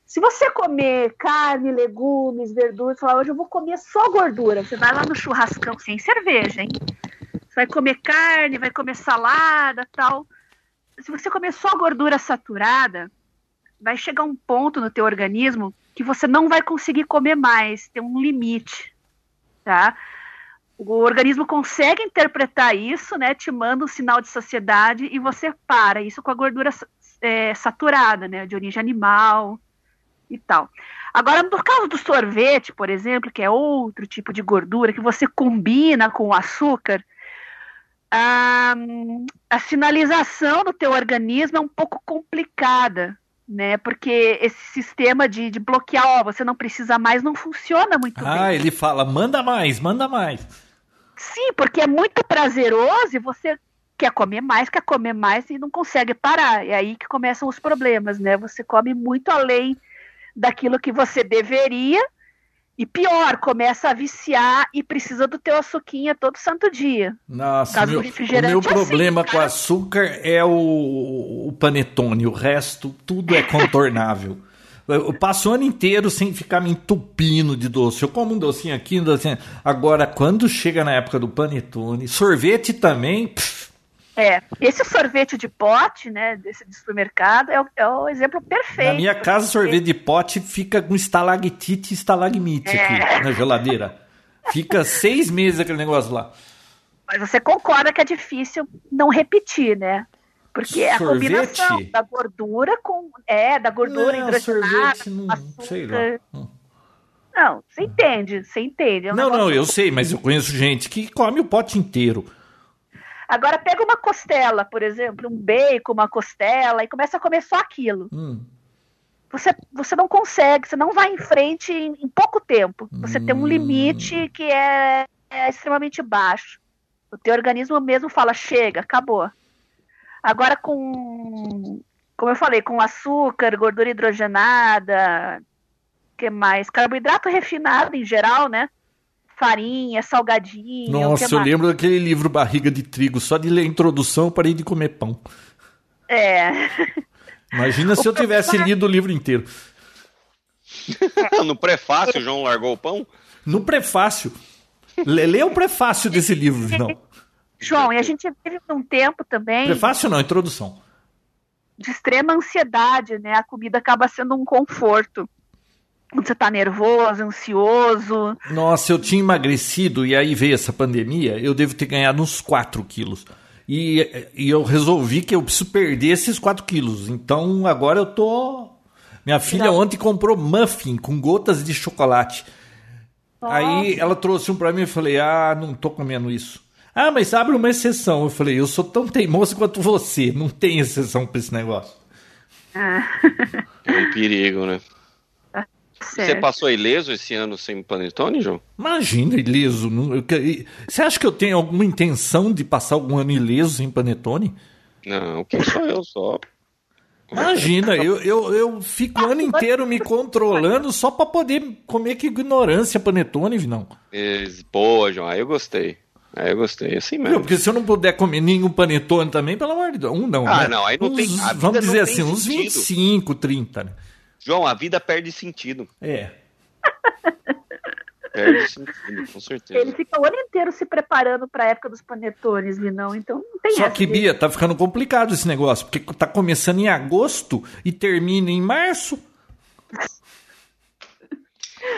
Se você comer carne, legumes, verduras, falar, hoje eu vou comer só gordura. Você vai lá no churrascão sem cerveja, hein? Você vai comer carne, vai comer salada, tal se você comer só gordura saturada, vai chegar um ponto no teu organismo que você não vai conseguir comer mais, tem um limite, tá? O organismo consegue interpretar isso, né? Te manda um sinal de saciedade e você para. Isso com a gordura é, saturada, né? De origem animal e tal. Agora, no caso do sorvete, por exemplo, que é outro tipo de gordura que você combina com o açúcar, a, a sinalização do teu organismo é um pouco complicada, né? Porque esse sistema de, de bloquear, ó, você não precisa mais, não funciona muito ah, bem. Ah, ele fala, manda mais, manda mais. Sim, porque é muito prazeroso e você quer comer mais, quer comer mais e não consegue parar. É aí que começam os problemas, né? Você come muito além daquilo que você deveria e pior, começa a viciar e precisa do teu açuquinha todo santo dia. Nossa, meu, o meu assim, problema assim, com açúcar é o, o panetone, o resto tudo é contornável. Eu passo o ano inteiro sem ficar me entupindo de doce. Eu como um docinho aqui, um docinho. Agora, quando chega na época do panetone, sorvete também. Pff. É, esse sorvete de pote, né, desse de supermercado, é o, é o exemplo perfeito. Na minha casa, sorvete de pote fica com estalactite e estalagmite é. aqui na geladeira. Fica seis meses aquele negócio lá. Mas você concorda que é difícil não repetir, né? Porque é a combinação da gordura com. É, da gordura não, hidrogenada. Não, açúcar. sei lá. Hum. Não, você entende, você entende. É um não, não, eu sei, mas eu conheço gente que come o pote inteiro. Agora pega uma costela, por exemplo, um bacon, uma costela, e começa a comer só aquilo. Hum. Você, você não consegue, você não vai em frente em, em pouco tempo. Você hum. tem um limite hum. que é, é extremamente baixo. O teu organismo mesmo fala, chega, acabou. Agora com, como eu falei, com açúcar, gordura hidrogenada, que mais? Carboidrato refinado em geral, né? Farinha, salgadinho. Nossa, eu mais? lembro daquele livro Barriga de Trigo. Só de ler a introdução eu parei de comer pão. É. Imagina se eu tivesse lido o livro inteiro. no prefácio, o João largou o pão? No prefácio. Lê, o prefácio desse livro, não. João, e a gente teve um tempo também. Prefácio não, introdução. De extrema ansiedade, né? A comida acaba sendo um conforto. Quando você tá nervoso, ansioso. Nossa, eu tinha emagrecido e aí veio essa pandemia, eu devo ter ganhado uns 4 quilos. E, e eu resolvi que eu preciso perder esses 4 quilos. Então agora eu tô. Minha filha Não. ontem comprou muffin com gotas de chocolate. Nossa. Aí ela trouxe um para mim e falei: Ah, não tô comendo isso. Ah, mas abre uma exceção. Eu falei, eu sou tão teimoso quanto você. Não tem exceção para esse negócio. Ah. É um perigo, né? Tá você passou ileso esse ano sem panetone, João? Imagina, ileso. Você acha que eu tenho alguma intenção de passar algum ano ileso sem panetone? Não, quem sou eu só? Imagina, eu, eu, eu fico o ano inteiro me controlando só para poder comer que ignorância panetone, não. Boa, João, aí eu gostei. Aí eu gostei, assim mesmo. porque se eu não puder comer nenhum panetone também, pelo amor de Deus, um não. Ah, né? não, aí não uns, tem. Vamos dizer assim, uns 25, 30, né? João, a vida perde sentido. É. Perde sentido, com certeza. Ele fica o ano inteiro se preparando para a época dos panetones, não. Então não tem Só que, Bia, tá ficando complicado esse negócio, porque tá começando em agosto e termina em março.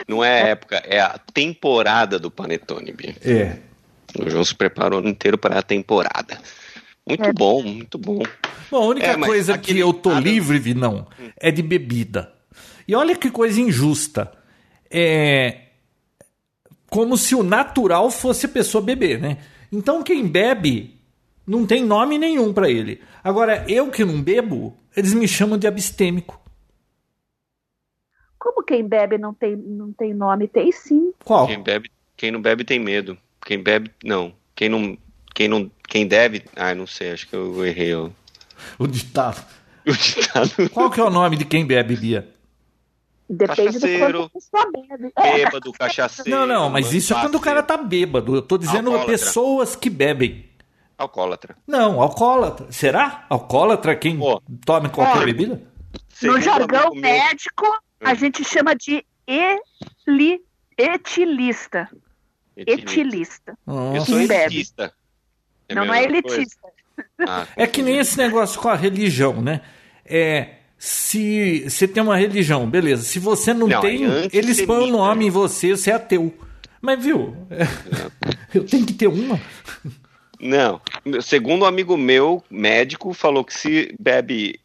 Não é a época, é a temporada do panetone, Bia. É. O João se preparou inteiro para a temporada. Muito é. bom, muito bom. Bom, a única é, coisa que eu tô livre, Vinão, é de bebida. E olha que coisa injusta. É como se o natural fosse a pessoa beber, né? Então quem bebe não tem nome nenhum para ele. Agora, eu que não bebo, eles me chamam de abstêmico. Como quem bebe não tem, não tem nome? Tem sim. Qual? Quem, bebe, quem não bebe tem medo. Quem bebe, não. Quem não. Quem não. Quem deve. Ah, não sei, acho que eu errei. Ó. O ditado. O ditado. Qual que é o nome de quem bebe, Bia? Depende cachaceiro, do quanto Bêbado, cachaceiro. Não, não, mas isso é quando o cara tá bêbado. Eu tô dizendo alcoólatra. pessoas que bebem. Alcoólatra. Não, alcoólatra. Será? Alcoólatra quem Pô. toma qualquer bebida? No jargão médico, a hum. gente chama de eli, etilista. Etilista. Nossa. Eu sou elitista. É não, não é elitista. Ah, é que nem esse negócio com a religião, né? É, se você tem uma religião, beleza. Se você não, não tem, eles põem o nome em você, você é ateu. Mas viu, eu tenho que ter uma. Não. Segundo um amigo meu, médico, falou que se bebe,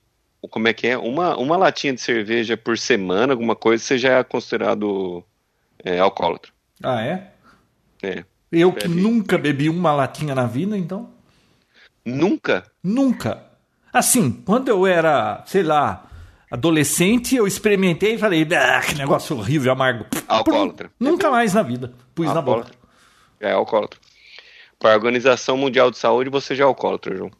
como é que é? Uma, uma latinha de cerveja por semana, alguma coisa, você já é considerado é, alcoólatra. Ah, é? É. Eu que nunca bebi uma latinha na vida, então? Nunca? Nunca. Assim, quando eu era, sei lá, adolescente, eu experimentei e falei, ah, que negócio horrível, amargo. Alcoólatra. Nunca mais na vida. Pus alcoólatra. na boca. É, alcoólatra. Para a Organização Mundial de Saúde, você já é alcoólatra, João.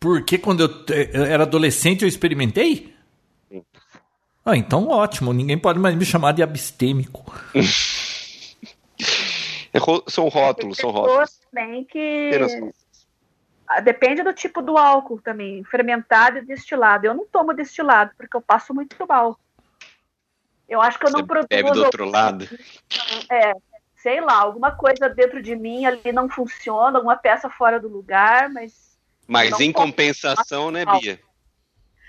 Porque quando eu, era adolescente eu experimentei? Sim. Ah, então ótimo. Ninguém pode mais me chamar de abstêmico. é, são rótulos, são rótulos. Também que ah, depende do tipo do álcool também, fermentado e destilado. Eu não tomo destilado porque eu passo muito mal. Eu acho que eu não Você produzo. Bebe do outro lado. É, sei lá, alguma coisa dentro de mim ali não funciona, alguma peça fora do lugar, mas. Mas em compensação, né, Bia?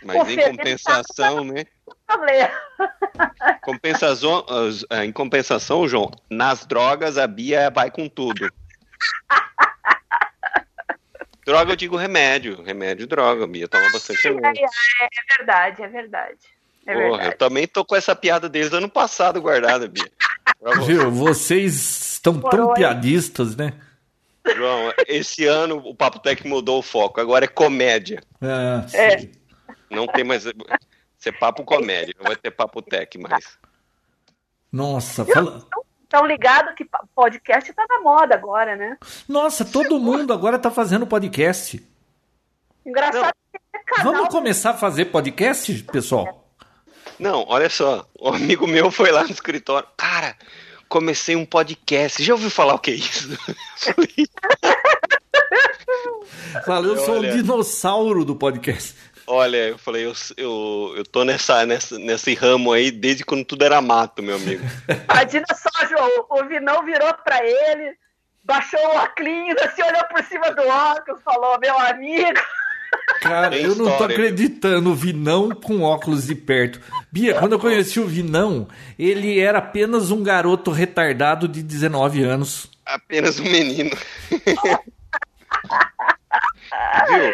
Mas Pô, em compensação, né? Compensação, é, em compensação, João, nas drogas a Bia vai com tudo. droga, eu digo remédio. Remédio, droga. Bia toma bastante remédio. É, é verdade, é verdade. É Porra, verdade. eu também tô com essa piada desde o ano passado guardada, Bia. Viu, vocês estão tão piadistas, né? João, esse ano o Papo Tech mudou o foco, agora é comédia. É, é. Não tem mais. Ser papo comédia, não vai ter papo tech mais. Nossa, fala. Estão ligados que podcast tá na moda agora, né? Nossa, todo mundo agora tá fazendo podcast. Engraçado. Vamos começar a fazer podcast, pessoal? Não, olha só. Um amigo meu foi lá no escritório. Cara, comecei um podcast. Já ouviu falar o que é isso? Fala, eu sou o dinossauro do podcast. Olha, eu falei, eu, eu, eu tô nessa, nessa, nesse ramo aí desde quando tudo era mato, meu amigo. Imagina só, João, o Vinão virou pra ele, baixou o óculos, assim, olhou por cima do óculos, falou, meu amigo. Cara, Tem eu história. não tô acreditando, o Vinão com óculos de perto. Bia, quando eu conheci o Vinão, ele era apenas um garoto retardado de 19 anos. Apenas um menino. Viu?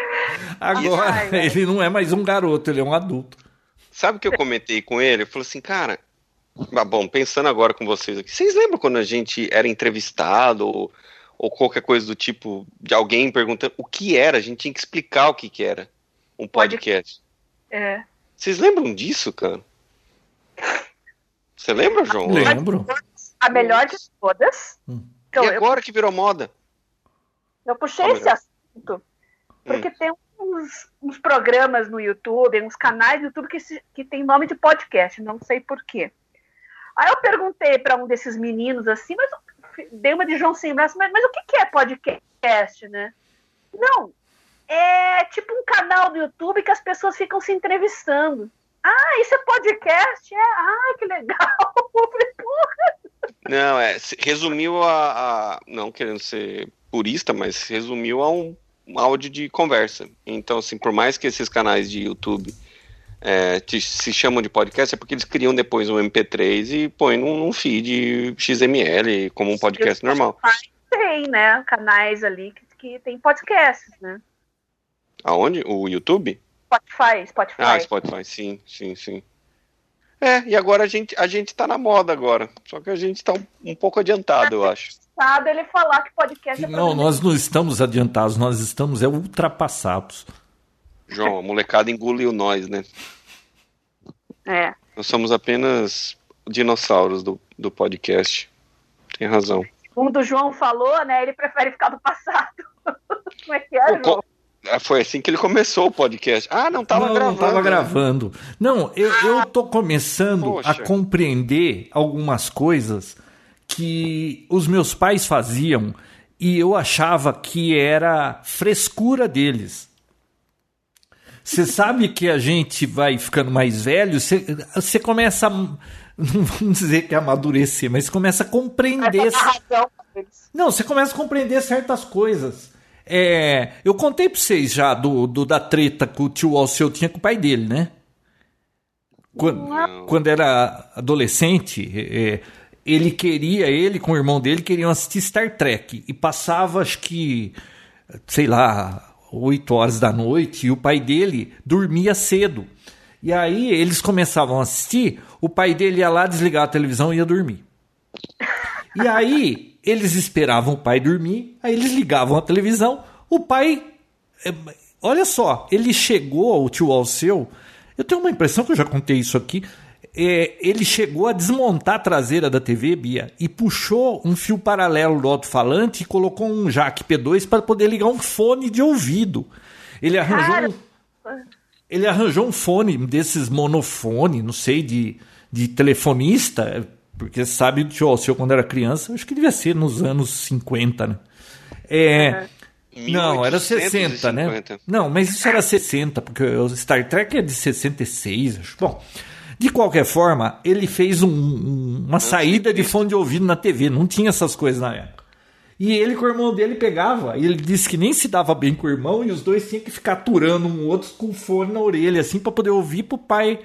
Agora, ele não é mais um garoto, ele é um adulto. Sabe o que eu comentei com ele? Eu falei assim, cara, ah, bom, pensando agora com vocês aqui, vocês lembram quando a gente era entrevistado ou, ou qualquer coisa do tipo, de alguém perguntando o que era? A gente tinha que explicar o que, que era um podcast. É. Vocês lembram disso, cara? Você lembra, João? Lembro. A melhor de todas. Hum. Então, e agora eu... que virou moda? Eu puxei esse assunto porque hum. tem uns, uns, programas no YouTube, uns canais do YouTube que, se, que tem nome de podcast, não sei porquê. Aí eu perguntei para um desses meninos assim, mas dei uma de João sem braço, mas, mas o que, que é podcast, né? Não, é tipo um canal do YouTube que as pessoas ficam se entrevistando. Ah, isso é podcast? É? Ah, que legal! Não, é, resumiu a, a, Não querendo ser purista, mas resumiu a um um áudio de conversa. Então, assim, por mais que esses canais de YouTube é, te, se chamam de podcast, é porque eles criam depois um MP3 e põem num, num feed XML, como um podcast normal. Tem, né? Canais ali que, que tem podcasts, né? Aonde? O YouTube? Spotify, Spotify. Ah, Spotify, sim, sim, sim. É, e agora a gente, a gente tá na moda agora. Só que a gente tá um, um pouco adiantado, eu acho ele falar que podcast é Não, nós não estamos adiantados, nós estamos é ultrapassados. João, a molecada engoliu nós, né? É. Nós somos apenas dinossauros do, do podcast. Tem razão. Como o João falou, né? Ele prefere ficar do passado. Como é que é, João? Ah, foi assim que ele começou o podcast. Ah, não estava gravando. Não estava gravando. Não, eu, eu tô começando Poxa. a compreender algumas coisas que os meus pais faziam e eu achava que era frescura deles. Você sabe que a gente vai ficando mais velho, você começa a, não vamos dizer que é amadurecer, mas você começa a compreender. Não, você começa a compreender certas coisas. É, eu contei para vocês já do, do, da treta que o tio Alceu tinha com o pai dele, né? Quando, quando era adolescente, é, ele queria, ele com o irmão dele queriam assistir Star Trek e passava acho que, sei lá, 8 horas da noite e o pai dele dormia cedo. E aí eles começavam a assistir, o pai dele ia lá desligar a televisão e ia dormir. E aí eles esperavam o pai dormir, aí eles ligavam a televisão, o pai, é, olha só, ele chegou ao tio Alceu, eu tenho uma impressão que eu já contei isso aqui, é, ele chegou a desmontar a traseira da TV, Bia, e puxou um fio paralelo do alto-falante e colocou um jack P2 para poder ligar um fone de ouvido. Ele arranjou um, ele arranjou um fone desses monofone, não sei, de, de telefonista, porque sabe, tio, eu quando era criança, acho que devia ser nos anos 50, né? É, não, era 60, né? Não, mas isso era 60, porque o Star Trek é de 66, acho. Bom, de qualquer forma, ele fez um, um, uma saída de fone de ouvido na TV, não tinha essas coisas na época. E ele com o irmão dele pegava, e ele disse que nem se dava bem com o irmão, e os dois tinham que ficar aturando um outro com fone na orelha, assim, para poder ouvir pro pai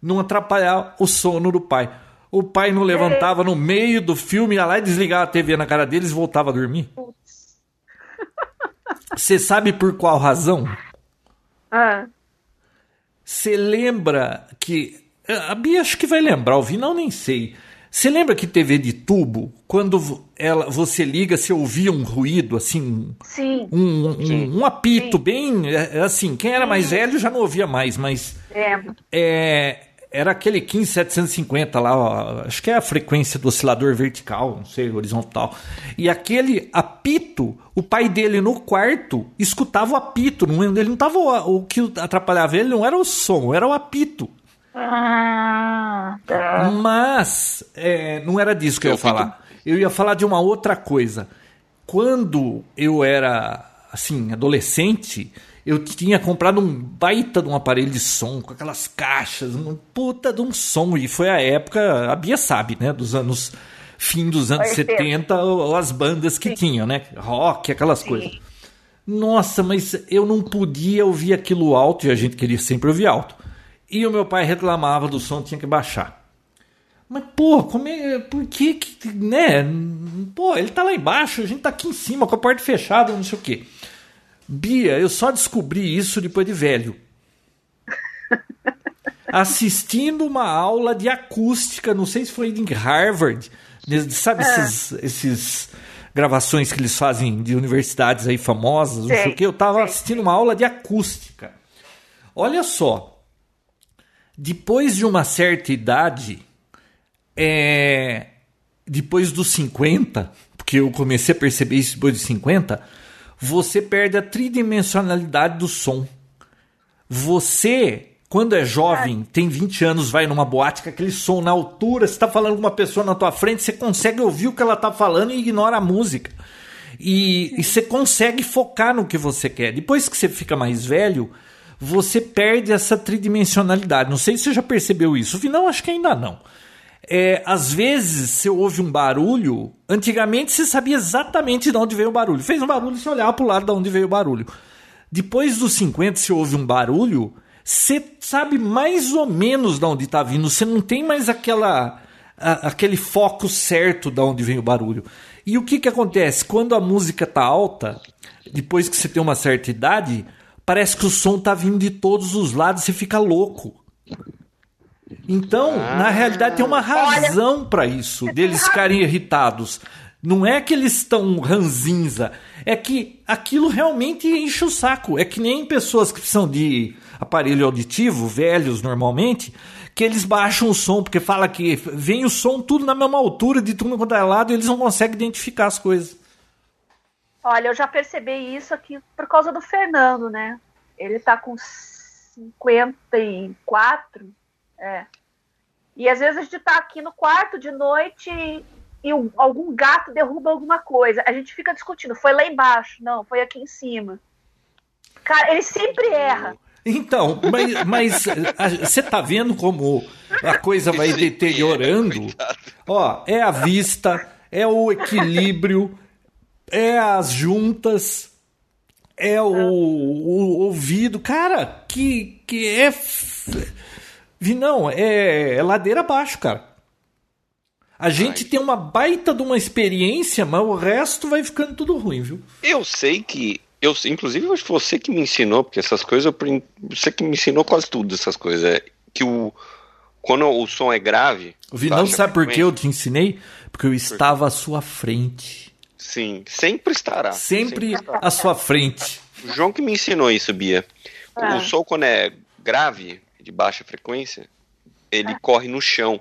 não atrapalhar o sono do pai. O pai não levantava no meio do filme, ia lá e desligava a TV na cara deles e voltava a dormir. Você sabe por qual razão? Ah. Você lembra que. A Bia acho que vai lembrar, o Vinal nem sei. Você lembra que TV de tubo, quando ela, você liga, você ouvia um ruído, assim? Sim. Um, um, um apito Sim. bem. É, assim, quem era mais velho já não ouvia mais, mas. É. é era aquele 15750 lá, ó, acho que é a frequência do oscilador vertical, não sei, horizontal. E aquele apito, o pai dele no quarto escutava o apito, não, ele não tava o, o que atrapalhava ele não era o som, era o apito. Ah, tá. Mas é, não era disso que eu ia falar. Eu ia falar de uma outra coisa. Quando eu era assim adolescente, eu tinha comprado um baita de um aparelho de som, com aquelas caixas, um puta de um som. E foi a época, a Bia sabe, né? Dos anos. Fim dos anos 70, as bandas que Sim. tinham, né? Rock, aquelas Sim. coisas. Nossa, mas eu não podia ouvir aquilo alto, e a gente queria sempre ouvir alto. E o meu pai reclamava do som, tinha que baixar. Mas, pô, como é, por que, que, né? Pô, ele tá lá embaixo, a gente tá aqui em cima com a porta fechada, não sei o quê. Bia, eu só descobri isso depois de velho. Assistindo uma aula de acústica, não sei se foi em Harvard, sabe é. esses, esses gravações que eles fazem de universidades aí famosas, não sei o que. Eu tava assistindo uma aula de acústica. Olha só, depois de uma certa idade, é, depois dos 50, porque eu comecei a perceber isso depois dos 50, você perde a tridimensionalidade do som. Você, quando é jovem, tem 20 anos, vai numa boate com aquele som na altura, você está falando com uma pessoa na tua frente, você consegue ouvir o que ela está falando e ignora a música. E, e você consegue focar no que você quer. Depois que você fica mais velho, você perde essa tridimensionalidade. Não sei se você já percebeu isso. Não, acho que ainda não. É, às vezes você ouve um barulho. Antigamente você sabia exatamente de onde veio o barulho. Fez um barulho, você olhava para o lado de onde veio o barulho. Depois dos 50, você ouve um barulho, você sabe mais ou menos de onde está vindo. Você não tem mais aquela, a, aquele foco certo de onde vem o barulho. E o que, que acontece? Quando a música tá alta, depois que você tem uma certa idade, parece que o som tá vindo de todos os lados, você fica louco. Então, ah. na realidade, tem uma razão para isso, deles ficarem irritados. Não é que eles estão ranzinza, é que aquilo realmente enche o saco. É que nem pessoas que são de aparelho auditivo, velhos normalmente, que eles baixam o som, porque fala que vem o som tudo na mesma altura, de tudo quanto é lado, e eles não conseguem identificar as coisas. Olha, eu já percebi isso aqui por causa do Fernando, né? Ele tá com 54 é. E às vezes a gente tá aqui no quarto de noite e, e um, algum gato derruba alguma coisa. A gente fica discutindo, foi lá embaixo, não, foi aqui em cima. Cara, ele sempre erra. Então, mas, mas você tá vendo como a coisa vai deteriorando? Ó, é a vista, é o equilíbrio, é as juntas, é o, o ouvido. Cara, que, que é Vi, não, é, é ladeira abaixo, cara. A gente Ai. tem uma baita de uma experiência, mas o resto vai ficando tudo ruim, viu? Eu sei que. Eu, inclusive, acho que você que me ensinou, porque essas coisas. Você que me ensinou quase tudo essas coisas. É que o. Quando o som é grave. Vi, não sabe por que eu te ensinei? Porque eu estava à sua frente. Sim, sempre estará. Sempre, sempre estará. à sua frente. O João que me ensinou isso, Bia. Ah. O som, quando é grave, de baixa frequência, ele corre no chão,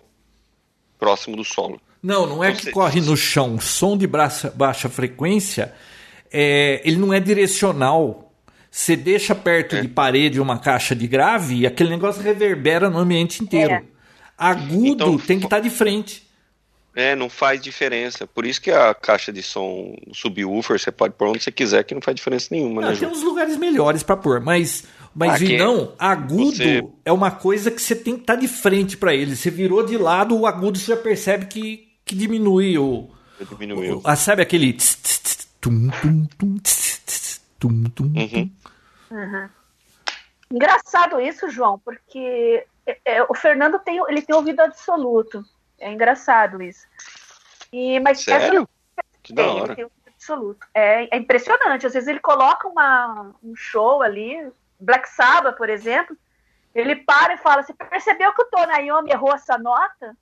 próximo do solo. Não, não é então, que você... corre no chão. Som de baixa, baixa frequência, é, ele não é direcional. Você deixa perto é. de parede uma caixa de grave e aquele negócio reverbera no ambiente inteiro. É. Agudo então, tem que estar tá de frente. É, não faz diferença. Por isso que a caixa de som subwoofer você pode pôr onde você quiser, que não faz diferença nenhuma. Né, tem uns lugares melhores para pôr, mas mas não, agudo você... é uma coisa que você tem que estar tá de frente para ele. Você virou de lado, o agudo você já percebe que, que diminui o. Diminuiu. O, ah, sabe aquele. Uhum. Uhum. Engraçado isso, João, porque é, é, o Fernando tem, ele tem ouvido absoluto. É engraçado isso. E, mas Sério? Essa, que da hora. Ele tem absoluto. É, é impressionante. Às vezes ele coloca uma, um show ali, Black Sabbath, por exemplo, ele para e fala: Você percebeu que o Tonayomi errou essa nota?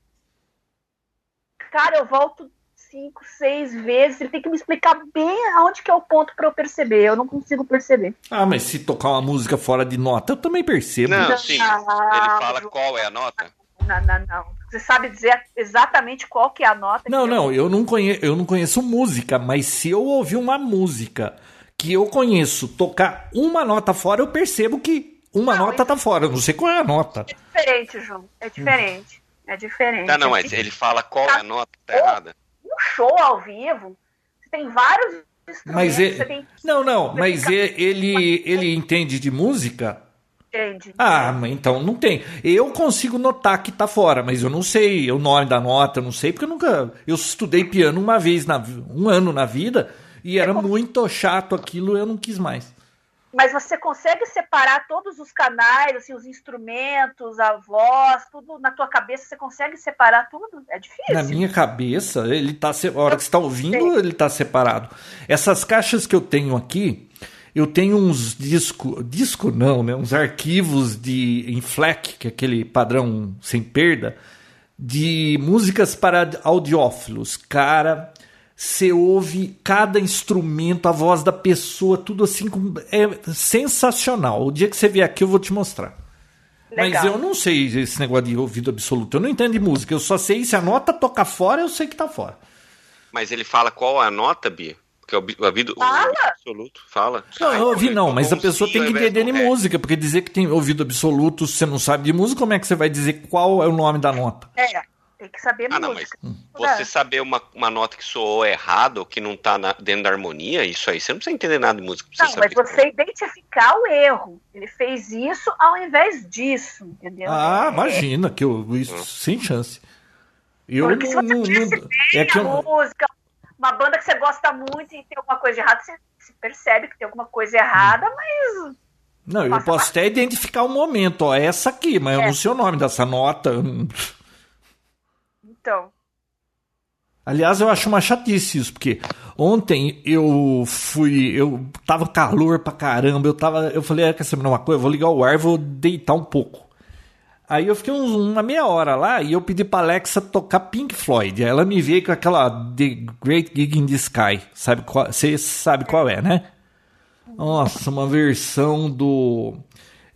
Cara, eu volto cinco, seis vezes. Ele tem que me explicar bem aonde que é o ponto para eu perceber. Eu não consigo perceber. Ah, mas se tocar uma música fora de nota, eu também percebo. Não, sim. Ele fala qual é a nota. Não, não, não. Você sabe dizer exatamente qual que é a nota? Não, não, eu não, conheço, eu não conheço música, mas se eu ouvir uma música que eu conheço tocar uma nota fora, eu percebo que uma não, nota tá fora. Eu não sei qual é a nota. É diferente, João. É diferente. É diferente. Tá, não, mas ele fala qual é a nota, tá errada. Um show ao vivo, você tem vários mas ele... Tem... Não, não, mas ele, ele entende de música? Entende. Ah, mas então não tem. Eu consigo notar que tá fora, mas eu não sei o nome da nota, eu não sei, porque eu nunca. Eu estudei piano uma vez, na, um ano na vida, e era muito chato aquilo, eu não quis mais. Mas você consegue separar todos os canais, assim, os instrumentos, a voz, tudo na tua cabeça, você consegue separar tudo? É difícil. Na minha cabeça, ele tá. A hora que você está ouvindo, ele está separado. Essas caixas que eu tenho aqui, eu tenho uns disco, disco não, né? Uns arquivos de em FLAC, que é aquele padrão sem perda, de músicas para audiófilos. Cara, você ouve cada instrumento, a voz da pessoa, tudo assim, é sensacional. O dia que você vier aqui eu vou te mostrar. Legal. Mas eu não sei esse negócio de ouvido absoluto. Eu não entendo de música. Eu só sei se a nota toca fora, eu sei que tá fora. Mas ele fala qual é a nota, Bia? Porque o ouvido, fala. absoluto fala. Não, eu ouvi não, mas a pessoa tem que entender de música, porque dizer que tem ouvido absoluto, se você não sabe de música, como é que você vai dizer qual é o nome da nota? É. Tem que saber ah, música. Não, mas você saber uma, uma nota que soou errado ou que não está dentro da harmonia, isso aí você não precisa entender nada de música. Não, mas você identificar o erro. Ele fez isso ao invés disso, entendeu? Ah, é. imagina, que eu, isso, hum. sem chance. Eu Porque não, se você não, não, é que eu... música, uma banda que você gosta muito e tem alguma coisa errada, você, você percebe que tem alguma coisa errada, hum. mas... Não, eu posso até identificar o momento, ó, essa aqui, mas é. eu não sei o nome dessa nota. Então. Aliás, eu acho uma chatice isso, porque ontem eu fui, eu tava calor pra caramba, eu tava, eu falei, ah, quer saber uma coisa, eu vou ligar o ar, vou deitar um pouco. Aí eu fiquei uns, uma meia hora lá e eu pedi pra Alexa tocar Pink Floyd. Ela me veio com aquela The Great Gig in the Sky, sabe qual, você sabe qual é, né? Nossa, uma versão do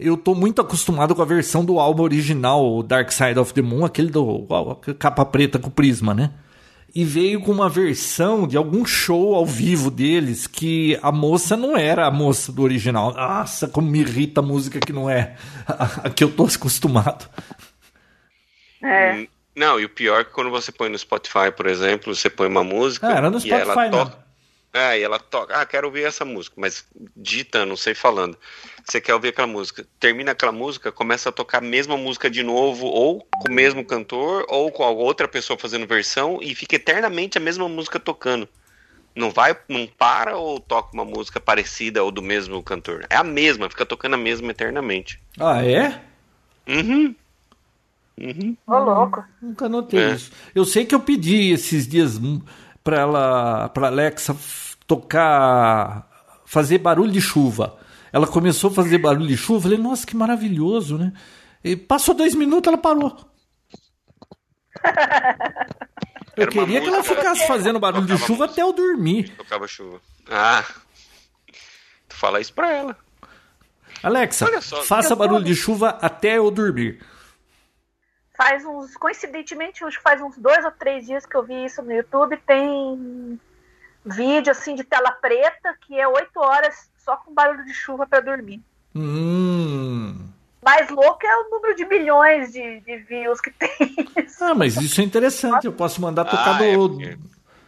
eu tô muito acostumado com a versão do álbum original, Dark Side of the Moon, aquele do capa preta com prisma, né? E veio com uma versão de algum show ao vivo deles que a moça não era a moça do original. Nossa, como me irrita a música que não é a, a que eu tô acostumado. É. Hum, não, e o pior é que quando você põe no Spotify, por exemplo, você põe uma música. Ah, era no Spotify, e ela toca. É, e ela toca. Ah, quero ouvir essa música, mas digitando, não sei falando. Você quer ouvir aquela música. Termina aquela música, começa a tocar a mesma música de novo, ou com o mesmo cantor, ou com a outra pessoa fazendo versão, e fica eternamente a mesma música tocando. Não vai, não para ou toca uma música parecida ou do mesmo cantor. É a mesma, fica tocando a mesma eternamente. Ah, é? Uhum. Uhum. Ô, louco. Nunca notei é. isso. Eu sei que eu pedi esses dias para ela, para Alexa tocar, fazer barulho de chuva. Ela começou a fazer barulho de chuva, eu falei, nossa, que maravilhoso, né? E passou dois minutos, ela parou. Eu queria que ela ficasse fazendo barulho de chuva até eu dormir. Tocava chuva. Ah. Tu fala isso pra ela. Alexa, só, faça barulho de chuva até eu dormir. faz uns. Coincidentemente, faz uns dois ou três dias que eu vi isso no YouTube. Tem vídeo assim de tela preta que é oito horas só com barulho de chuva para dormir. Hum. Mais louco é o número de milhões de, de views que tem. Ah, mas isso é interessante. Eu posso mandar tocar ah, do. É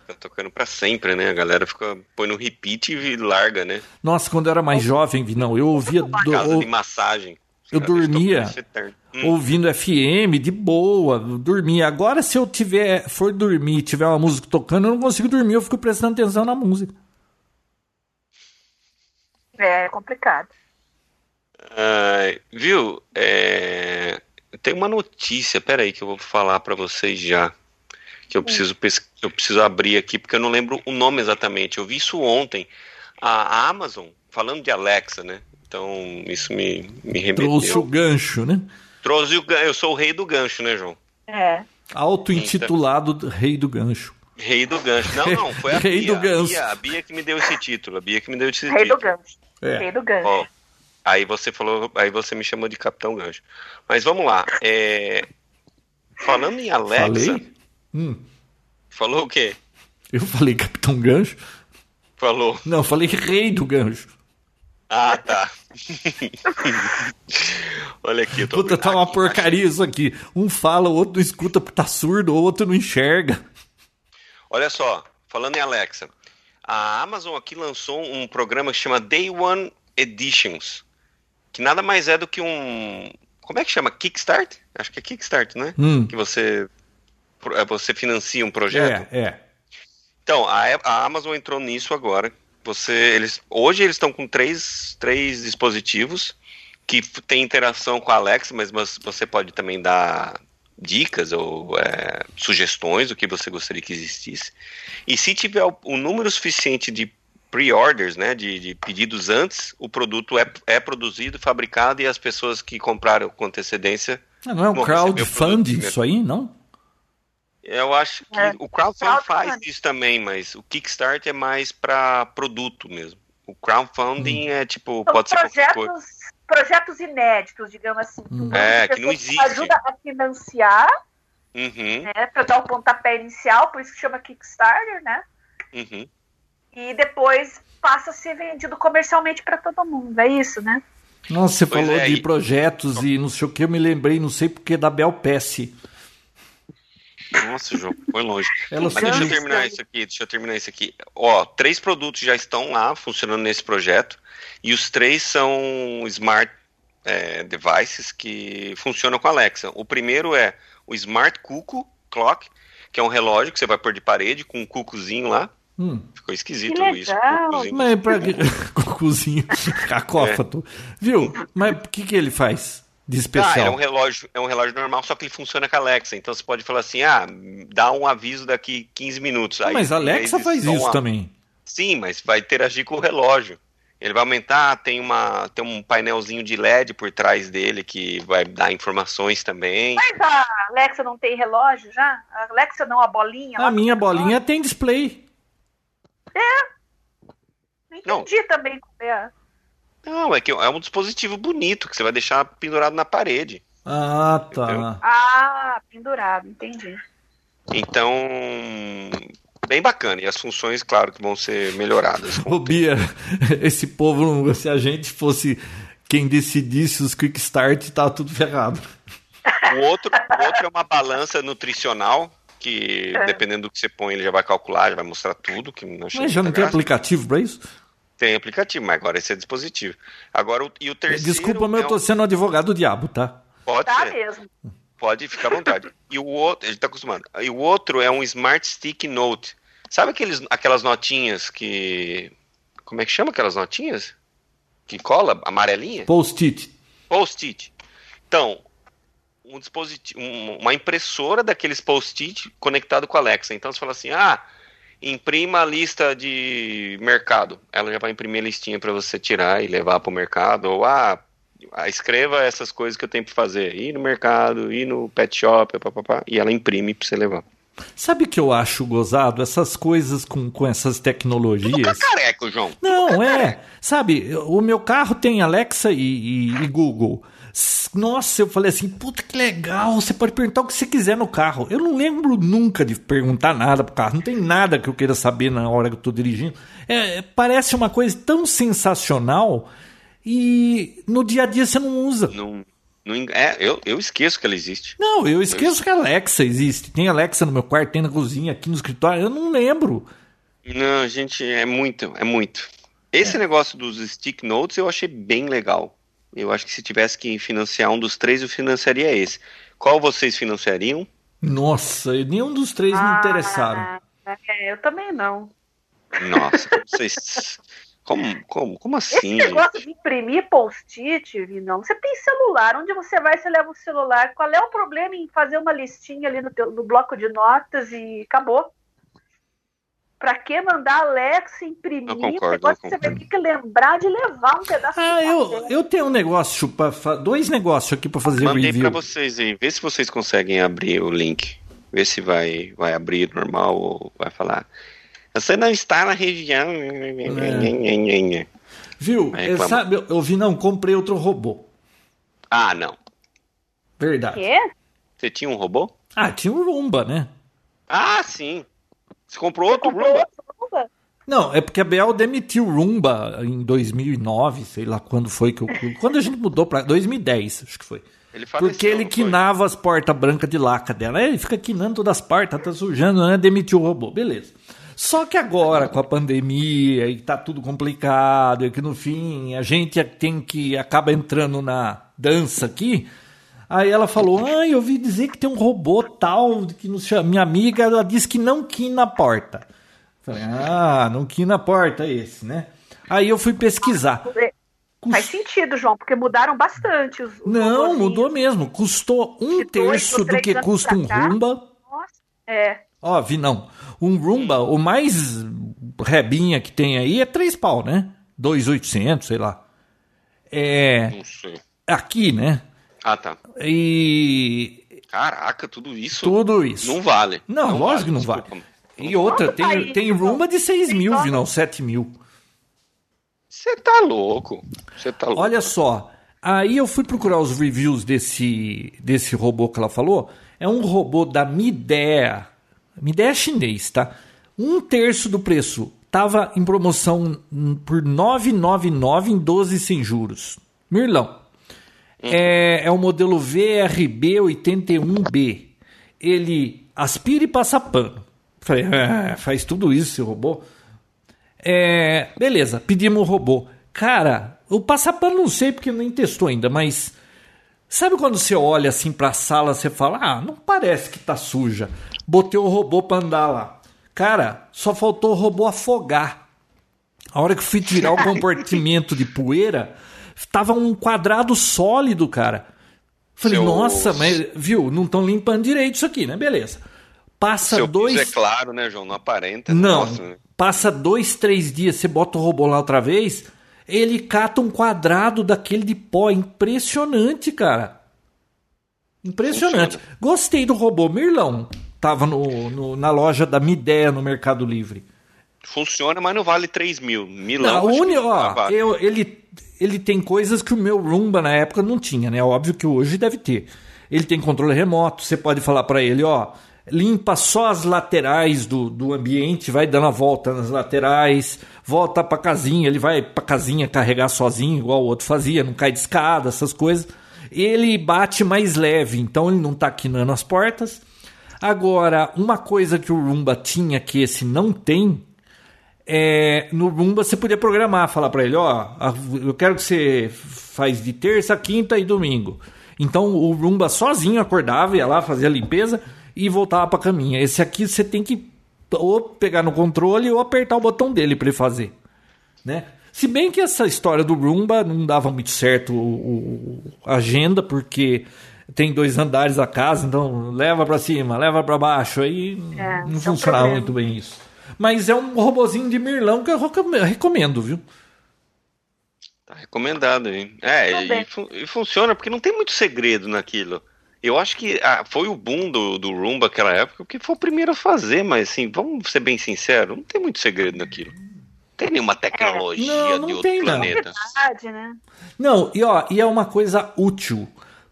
Tá tocando para sempre, né? A galera fica põe no repeat e larga, né? Nossa, quando eu era mais jovem, não, eu ouvia do, casa de massagem. Eu dormia hum. ouvindo FM de boa, dormia. Agora se eu tiver for dormir, tiver uma música tocando, eu não consigo dormir, eu fico prestando atenção na música. É, é complicado. Uh, viu? É... Tem uma notícia, peraí, que eu vou falar para vocês já que eu preciso, eu preciso abrir aqui, porque eu não lembro o nome exatamente. Eu vi isso ontem. A Amazon, falando de Alexa, né? Então, isso me, me remeteu. Trouxe o gancho, né? Trouxe o gancho. Eu sou o rei do gancho, né, João? É. Auto-intitulado então, Rei do Gancho. Rei do Gancho. Não, não, foi a rei Bia. Do gancho. A Bia, a Bia que me deu esse título. A Bia que me deu esse rei título. Do gancho. É. Rei do Gancho. Ó, aí você falou, aí você me chamou de Capitão Gancho. Mas vamos lá. É, falando em Alexa. Falei? Hum. Falou o quê? Eu falei Capitão Gancho? Falou. Não, falei Rei do Gancho. Ah, tá. Olha aqui, eu tô Puta, tá uma porcaria isso aqui. Um fala, o outro não escuta porque tá surdo, o outro não enxerga. Olha só, falando em Alexa, a Amazon aqui lançou um programa que chama Day One Editions, que nada mais é do que um. Como é que chama? Kickstart? Acho que é Kickstart, né? Hum. Que você é, você financia um projeto? É, é. Então, a, a Amazon entrou nisso agora. Você, eles, hoje eles estão com três, três dispositivos que tem interação com a Alexa, mas você pode também dar dicas ou é, sugestões do que você gostaria que existisse. E se tiver o, o número suficiente de pre-orders, né, de, de, pedidos antes, o produto é, é produzido, fabricado e as pessoas que compraram com antecedência. Ah, não é um crowdfunding isso aí, não? Eu acho que é. o crowdfunding faz isso também, mas o Kickstarter é mais para produto mesmo. O crowdfunding hum. é tipo, São pode projetos, ser qualquer coisa. Projetos inéditos, digamos assim. Hum. É, que não existe. Ajuda a financiar, uhum. né, para dar o pontapé inicial, por isso que chama Kickstarter, né? Uhum. E depois passa a ser vendido comercialmente para todo mundo, é isso, né? Nossa, você pois falou é, de e... projetos e não sei o que, eu me lembrei, não sei porque da Bel Pesce. Nossa, João, foi longe. Mas deixa eu terminar isso aqui, deixa eu terminar isso aqui. Ó, três produtos já estão lá funcionando nesse projeto e os três são smart é, devices que funcionam com a Alexa. O primeiro é o Smart Cuckoo Clock, que é um relógio que você vai pôr de parede com um cucozinho lá. Hum. Ficou esquisito isso. Mas é pra... cucuzinho, cacófato. É. Viu? Mas o que, que ele faz? De especial? Ah, é um relógio, é um relógio normal, só que ele funciona com a Alexa. Então você pode falar assim: ah, dá um aviso daqui 15 minutos. Aí, mas a Alexa faz isso uma... também. Sim, mas vai interagir com o relógio. Ele vai aumentar, tem, uma, tem um painelzinho de LED por trás dele que vai dar informações também. Mas a Alexa não tem relógio já? A Alexa não, a bolinha? A minha bolinha relógio? tem display. É. Entendi não. também. É. Não, é que é um dispositivo bonito que você vai deixar pendurado na parede. Ah, tá. Entendeu? Ah, pendurado, entendi. Então, bem bacana. E as funções, claro, que vão ser melhoradas. Ô, Bia, esse povo, se a gente fosse quem decidisse os quick start, tava tudo ferrado. O outro, o outro é uma balança nutricional, que é. dependendo do que você põe, ele já vai calcular, já vai mostrar tudo. Que não Mas já não tem aplicativo para isso? Tem aplicativo, mas agora esse é dispositivo. Agora, o, e o terceiro. Desculpa, mas é eu tô sendo advogado do diabo, tá? Pode tá ser. mesmo. Pode ficar à vontade. e o outro, ele tá acostumado. E o outro é um Smart Stick Note. Sabe aqueles, aquelas notinhas que. Como é que chama aquelas notinhas? Que cola, amarelinha? Post-it. Post-it. Então, um dispositivo, uma impressora daqueles post-it conectado com a Alexa. Então você fala assim: ah, imprima a lista de mercado. Ela já vai imprimir a listinha para você tirar e levar para o mercado. Ou, ah, escreva essas coisas que eu tenho para fazer. Ir no mercado, ir no pet shop, papapá, e ela imprime para você levar. Sabe que eu acho gozado? Essas coisas com, com essas tecnologias. careco, João. Não, é. Sabe, o meu carro tem Alexa e, e, e, Google. Nossa, eu falei assim, puta que legal, você pode perguntar o que você quiser no carro. Eu não lembro nunca de perguntar nada pro carro, não tem nada que eu queira saber na hora que eu tô dirigindo. É, parece uma coisa tão sensacional e no dia a dia você não usa. Não. Não, é, eu, eu esqueço que ela existe. Não, eu esqueço eu... que a Alexa existe. Tem Alexa no meu quarto, tem na cozinha, aqui no escritório. Eu não lembro. Não, gente, é muito, é muito. Esse é. negócio dos stick notes eu achei bem legal. Eu acho que se tivesse que financiar um dos três, eu financiaria esse. Qual vocês financiariam? Nossa, nenhum dos três ah, me interessaram. É, eu também não. Nossa, vocês. Como, como, como assim? Esse negócio de imprimir post-it, não. Você tem celular, onde você vai, você leva o celular. Qual é o problema em fazer uma listinha ali no, teu, no bloco de notas e acabou? Pra que mandar Alex imprimir? Eu concordo, eu você vai ter que lembrar de levar um pedaço ah, de eu, eu tenho um negócio, pra, dois negócios aqui para fazer Mandei review. Mandei pra vocês aí, vê se vocês conseguem abrir o link. Vê se vai, vai abrir normal ou vai falar você não está na região. É. Viu? É, sabe, eu, eu vi, não, comprei outro robô. Ah, não. Verdade. Quê? Você tinha um robô? Ah, tinha um Rumba, né? Ah, sim. Você comprou outro Você comprou Rumba? Não, é porque a Bel demitiu o Rumba em 2009, sei lá quando foi que eu. quando a gente mudou para 2010, acho que foi. Ele porque ele quinava as portas brancas de laca dela. Ele fica quinando todas as portas, tá sujando, né? Demitiu o robô. Beleza. Só que agora, com a pandemia, e tá tudo complicado, e que no fim a gente tem que acaba entrando na dança aqui. Aí ela falou: Ah, eu ouvi dizer que tem um robô tal, que nos chama. minha amiga ela disse que não quina a porta. Falei, ah, não quina a porta esse, né? Aí eu fui pesquisar. Faz sentido, João, porque mudaram bastante os. os não, mudou mesmo. Custou um terço do que custa um Rumba. Nossa, é. Ó, vi não. Um Roomba, o mais rebinha que tem aí é 3 pau, né? 2,800, sei lá. É. Não sei. Aqui, né? Ah, tá. E. Caraca, tudo isso? Tudo isso. Não vale. Não, não lógico vale, que não vale. E outra, tem, tem Roomba de 6 mil, não, 7 mil. Você tá louco. Você tá louco. Olha só. Aí eu fui procurar os reviews desse, desse robô que ela falou. É um robô da Midea minha ideia é chinês, tá? Um terço do preço. Tava em promoção por 999 em 12 sem juros. Mirlão. É, é o modelo VRB 81B. Ele aspira e passa pano. Falei, é, faz tudo isso, esse robô. É, beleza, pedimos o robô. Cara, o passapano não sei porque nem testou ainda, mas sabe quando você olha assim para a sala, você fala: "Ah, não parece que tá suja" botei o robô para andar lá. Cara, só faltou o robô afogar. A hora que fui tirar o compartimento de poeira, tava um quadrado sólido, cara. Falei, Seu... nossa, mas viu, não estão limpando direito isso aqui, né? Beleza. Passa Seu dois. é claro, né, João? Não aparenta. Não. Nossa, né? Passa dois, três dias, você bota o robô lá outra vez, ele cata um quadrado daquele de pó. Impressionante, cara. Impressionante. Funciona. Gostei do robô. Mirlão, estava no, no, na loja da Midea no Mercado Livre. Funciona, mas não vale 3 mil. Milão. Não, uni, ó, eu, ele, ele tem coisas que o meu Roomba na época não tinha, né? Óbvio que hoje deve ter. Ele tem controle remoto, você pode falar para ele, ó, limpa só as laterais do, do ambiente, vai dando a volta nas laterais, volta para casinha, ele vai para casinha carregar sozinho, igual o outro fazia, não cai de escada, essas coisas. Ele bate mais leve, então ele não tá quinando as portas Agora, uma coisa que o Roomba tinha que esse não tem, é, no Roomba você podia programar, falar para ele, ó, eu quero que você faz de terça, quinta e domingo. Então o Roomba sozinho acordava, ia lá, fazia a limpeza e voltava para caminha. Esse aqui você tem que ou pegar no controle ou apertar o botão dele para ele fazer, né? Se bem que essa história do Roomba não dava muito certo o, o, a agenda, porque tem dois andares a casa, então leva para cima, leva para baixo, aí é, não funcionava muito bem isso. Mas é um robozinho de Mirlão que eu recomendo, viu? Tá recomendado, hein? É, e, e, funciona porque não tem muito segredo naquilo. Eu acho que ah, foi o boom do, do Roomba naquela época, porque foi o primeiro a fazer, mas assim, vamos ser bem sinceros, não tem muito segredo naquilo. Não tem nenhuma tecnologia não, não de outro tem, planeta. Não. É verdade, né? Não, e, ó, e é uma coisa útil,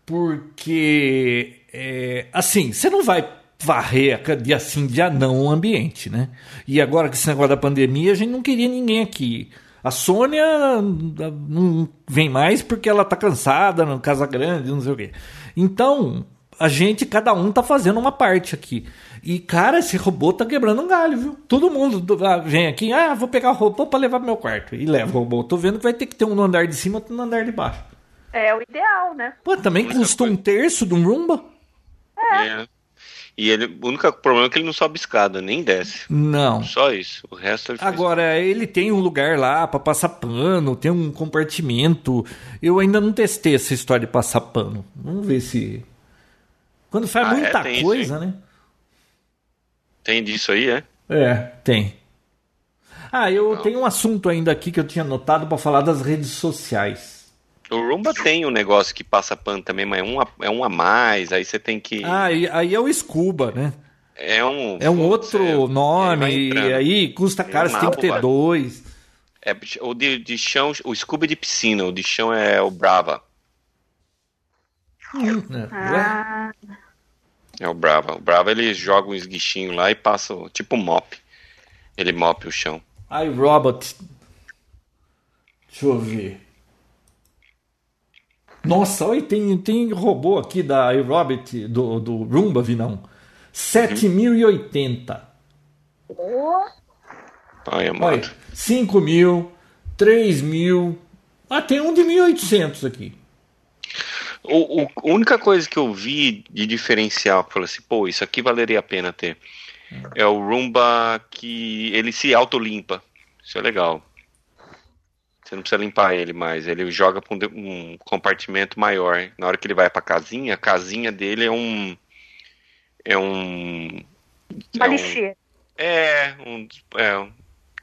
porque, é, assim, você não vai varrer dia sim, dia não o ambiente, né? E agora que esse negócio da pandemia, a gente não queria ninguém aqui. A Sônia não vem mais porque ela tá cansada no Casa Grande, não sei o quê. Então, a gente, cada um tá fazendo uma parte aqui. E, cara, esse robô tá quebrando um galho, viu? Todo mundo vem aqui, ah, vou pegar o robô pra levar pro meu quarto. E leva o robô. Tô vendo que vai ter que ter um no andar de cima e outro no andar de baixo. É o ideal, né? Pô, também custa um terço de um Roomba? É. é. E ele, o único problema é que ele não sobe escada, nem desce. Não. Só isso. O resto ele Agora, ele tem um lugar lá para passar pano, tem um compartimento. Eu ainda não testei essa história de passar pano. Vamos ver se. Quando faz ah, é? muita é, coisa, né? Tem disso aí, é? É, tem. Ah, eu não. tenho um assunto ainda aqui que eu tinha anotado para falar das redes sociais. O Roomba tem um negócio que passa pano também, mas é um, a, é um a mais, aí você tem que. Ah, aí, aí é o Scuba, né? É um. É um outro é, nome, e aí custa caro, você tem que ter dois. É, o de, de chão, o Scuba é de piscina, o de chão é o Brava. É. Ah. é o Brava. O Brava ele joga um esguichinho lá e passa, tipo mop. Ele mop o chão. Ai, Robot. Deixa eu ver. Nossa, olha, tem, tem robô aqui da aerobit do, do Roomba, Vinão. 7.080. Olha, amado. 5 mil, 3 mil. Ah, tem um de 1.800 aqui. O, o, a única coisa que eu vi de diferencial, que eu falei assim, pô, isso aqui valeria a pena ter, é o Roomba que ele se auto-limpa. Isso é legal. Você não precisa limpar ele mais. Ele joga para um, um, compartimento maior. Na hora que ele vai para a casinha, a casinha dele é um. É um. Uma é lixeira. Um, é, um. É,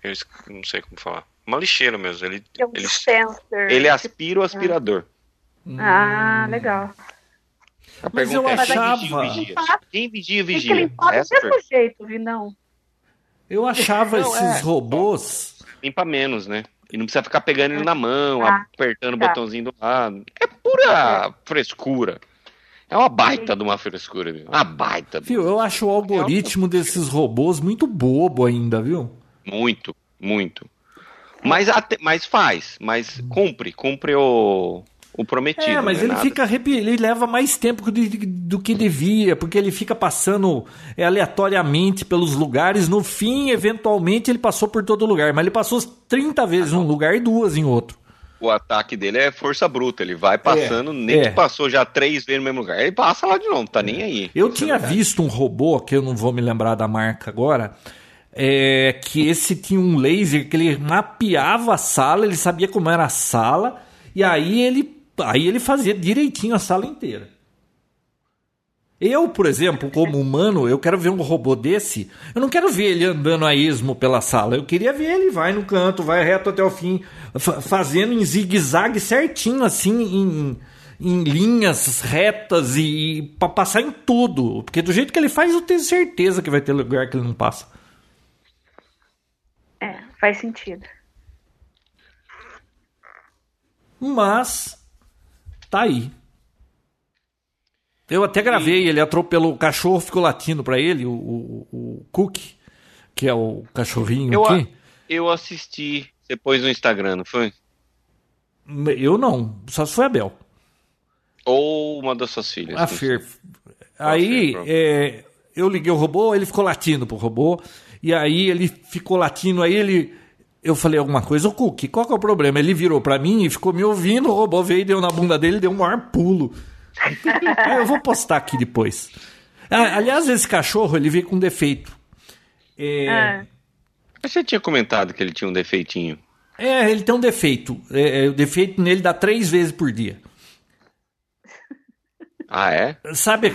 eu não sei como falar. Uma lixeira mesmo. Ele, é um ele, dispenser. ele aspira o aspirador. Ah, hum. legal. A Mas eu é, achava. Quem vigia, vigia? Tem que limpar do mesmo jeito, não. Eu achava não, esses é. robôs. Limpa menos, né? E não precisa ficar pegando ele na mão, ah, apertando tá. o botãozinho do lado. É pura frescura. É uma baita de uma frescura, viu? Uma baita. Viu, eu acho o algoritmo desses robôs muito bobo ainda, viu? Muito, muito. Mas, até, mas faz, mas cumpre, cumpre o, o prometido. É, mas é ele nada. fica ele leva mais tempo do, do que devia, porque ele fica passando é, aleatoriamente pelos lugares. No fim, eventualmente, ele passou por todo lugar, mas ele passou 30 vezes em um lugar e duas em outro. O ataque dele é força bruta, ele vai passando, é, nem é. que passou já três vezes no mesmo lugar, ele passa lá de novo, tá nem aí. Eu é tinha visto um robô, que eu não vou me lembrar da marca agora, é, que esse tinha um laser que ele mapeava a sala, ele sabia como era a sala, e aí ele Aí ele fazia direitinho a sala inteira. Eu, por exemplo, como humano, eu quero ver um robô desse. Eu não quero ver ele andando a esmo pela sala. Eu queria ver ele vai no canto, vai reto até o fim, fazendo em zigue-zague certinho, assim, em, em linhas retas e, e para passar em tudo. Porque do jeito que ele faz, eu tenho certeza que vai ter lugar que ele não passa. É, faz sentido. Mas Tá aí. Eu até gravei, ele atropelou o cachorro, ficou latindo para ele, o, o, o Cook, que é o cachorrinho eu, aqui. Eu assisti depois no Instagram, não foi? Eu não, só foi a Bel. Ou uma das suas filhas. A Fer. Aí é, eu liguei o robô, ele ficou latindo pro robô, e aí ele ficou latindo, aí ele eu falei alguma coisa, o Cook, qual que é o problema? Ele virou para mim e ficou me ouvindo, o robô veio, deu na bunda dele deu um maior pulo. eu vou postar aqui depois. Ah, aliás, esse cachorro, ele veio com defeito. É... Ah. Você tinha comentado que ele tinha um defeitinho. É, ele tem um defeito. É, é, o defeito nele dá três vezes por dia. Ah, é? Sabe,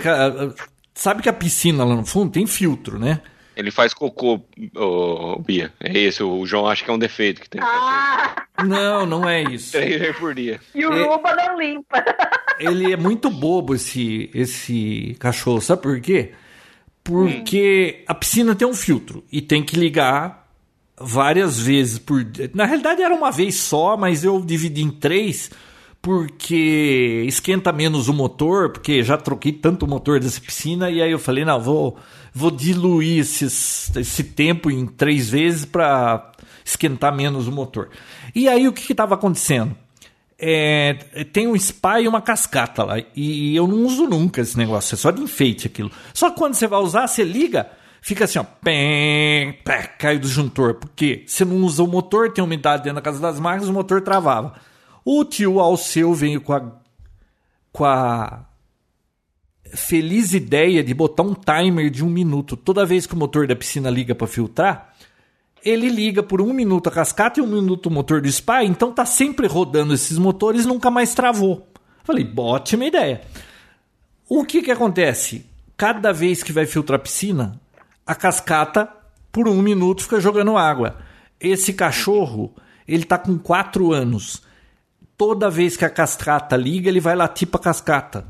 sabe que a piscina lá no fundo tem filtro, né? Ele faz cocô, oh, Bia. É esse, o João acha que é um defeito que tem ah! Não, não é isso. Três vezes por dia. E o é... não limpa. ele é muito bobo esse, esse cachorro. Sabe por quê? Porque a piscina tem um filtro e tem que ligar várias vezes por Na realidade era uma vez só, mas eu dividi em três porque esquenta menos o motor, porque já troquei tanto o motor dessa piscina e aí eu falei, não, vou, vou diluir esses, esse tempo em três vezes para esquentar menos o motor. E aí o que estava acontecendo? É, tem um spa e uma cascata lá. E eu não uso nunca esse negócio, é só de enfeite aquilo. Só que quando você vai usar, você liga, fica assim, ó, pé, cai do juntor. Porque você não usa o motor, tem umidade dentro da casa das máquinas, o motor travava. O tio Alceu veio com a, com a feliz ideia de botar um timer de um minuto. Toda vez que o motor da piscina liga para filtrar, ele liga por um minuto a cascata e um minuto o motor do spa, então tá sempre rodando esses motores nunca mais travou. Falei, ótima ideia. O que que acontece? Cada vez que vai filtrar a piscina, a cascata, por um minuto, fica jogando água. Esse cachorro, ele tá com quatro anos. Toda vez que a cascata liga, ele vai latir pra cascata.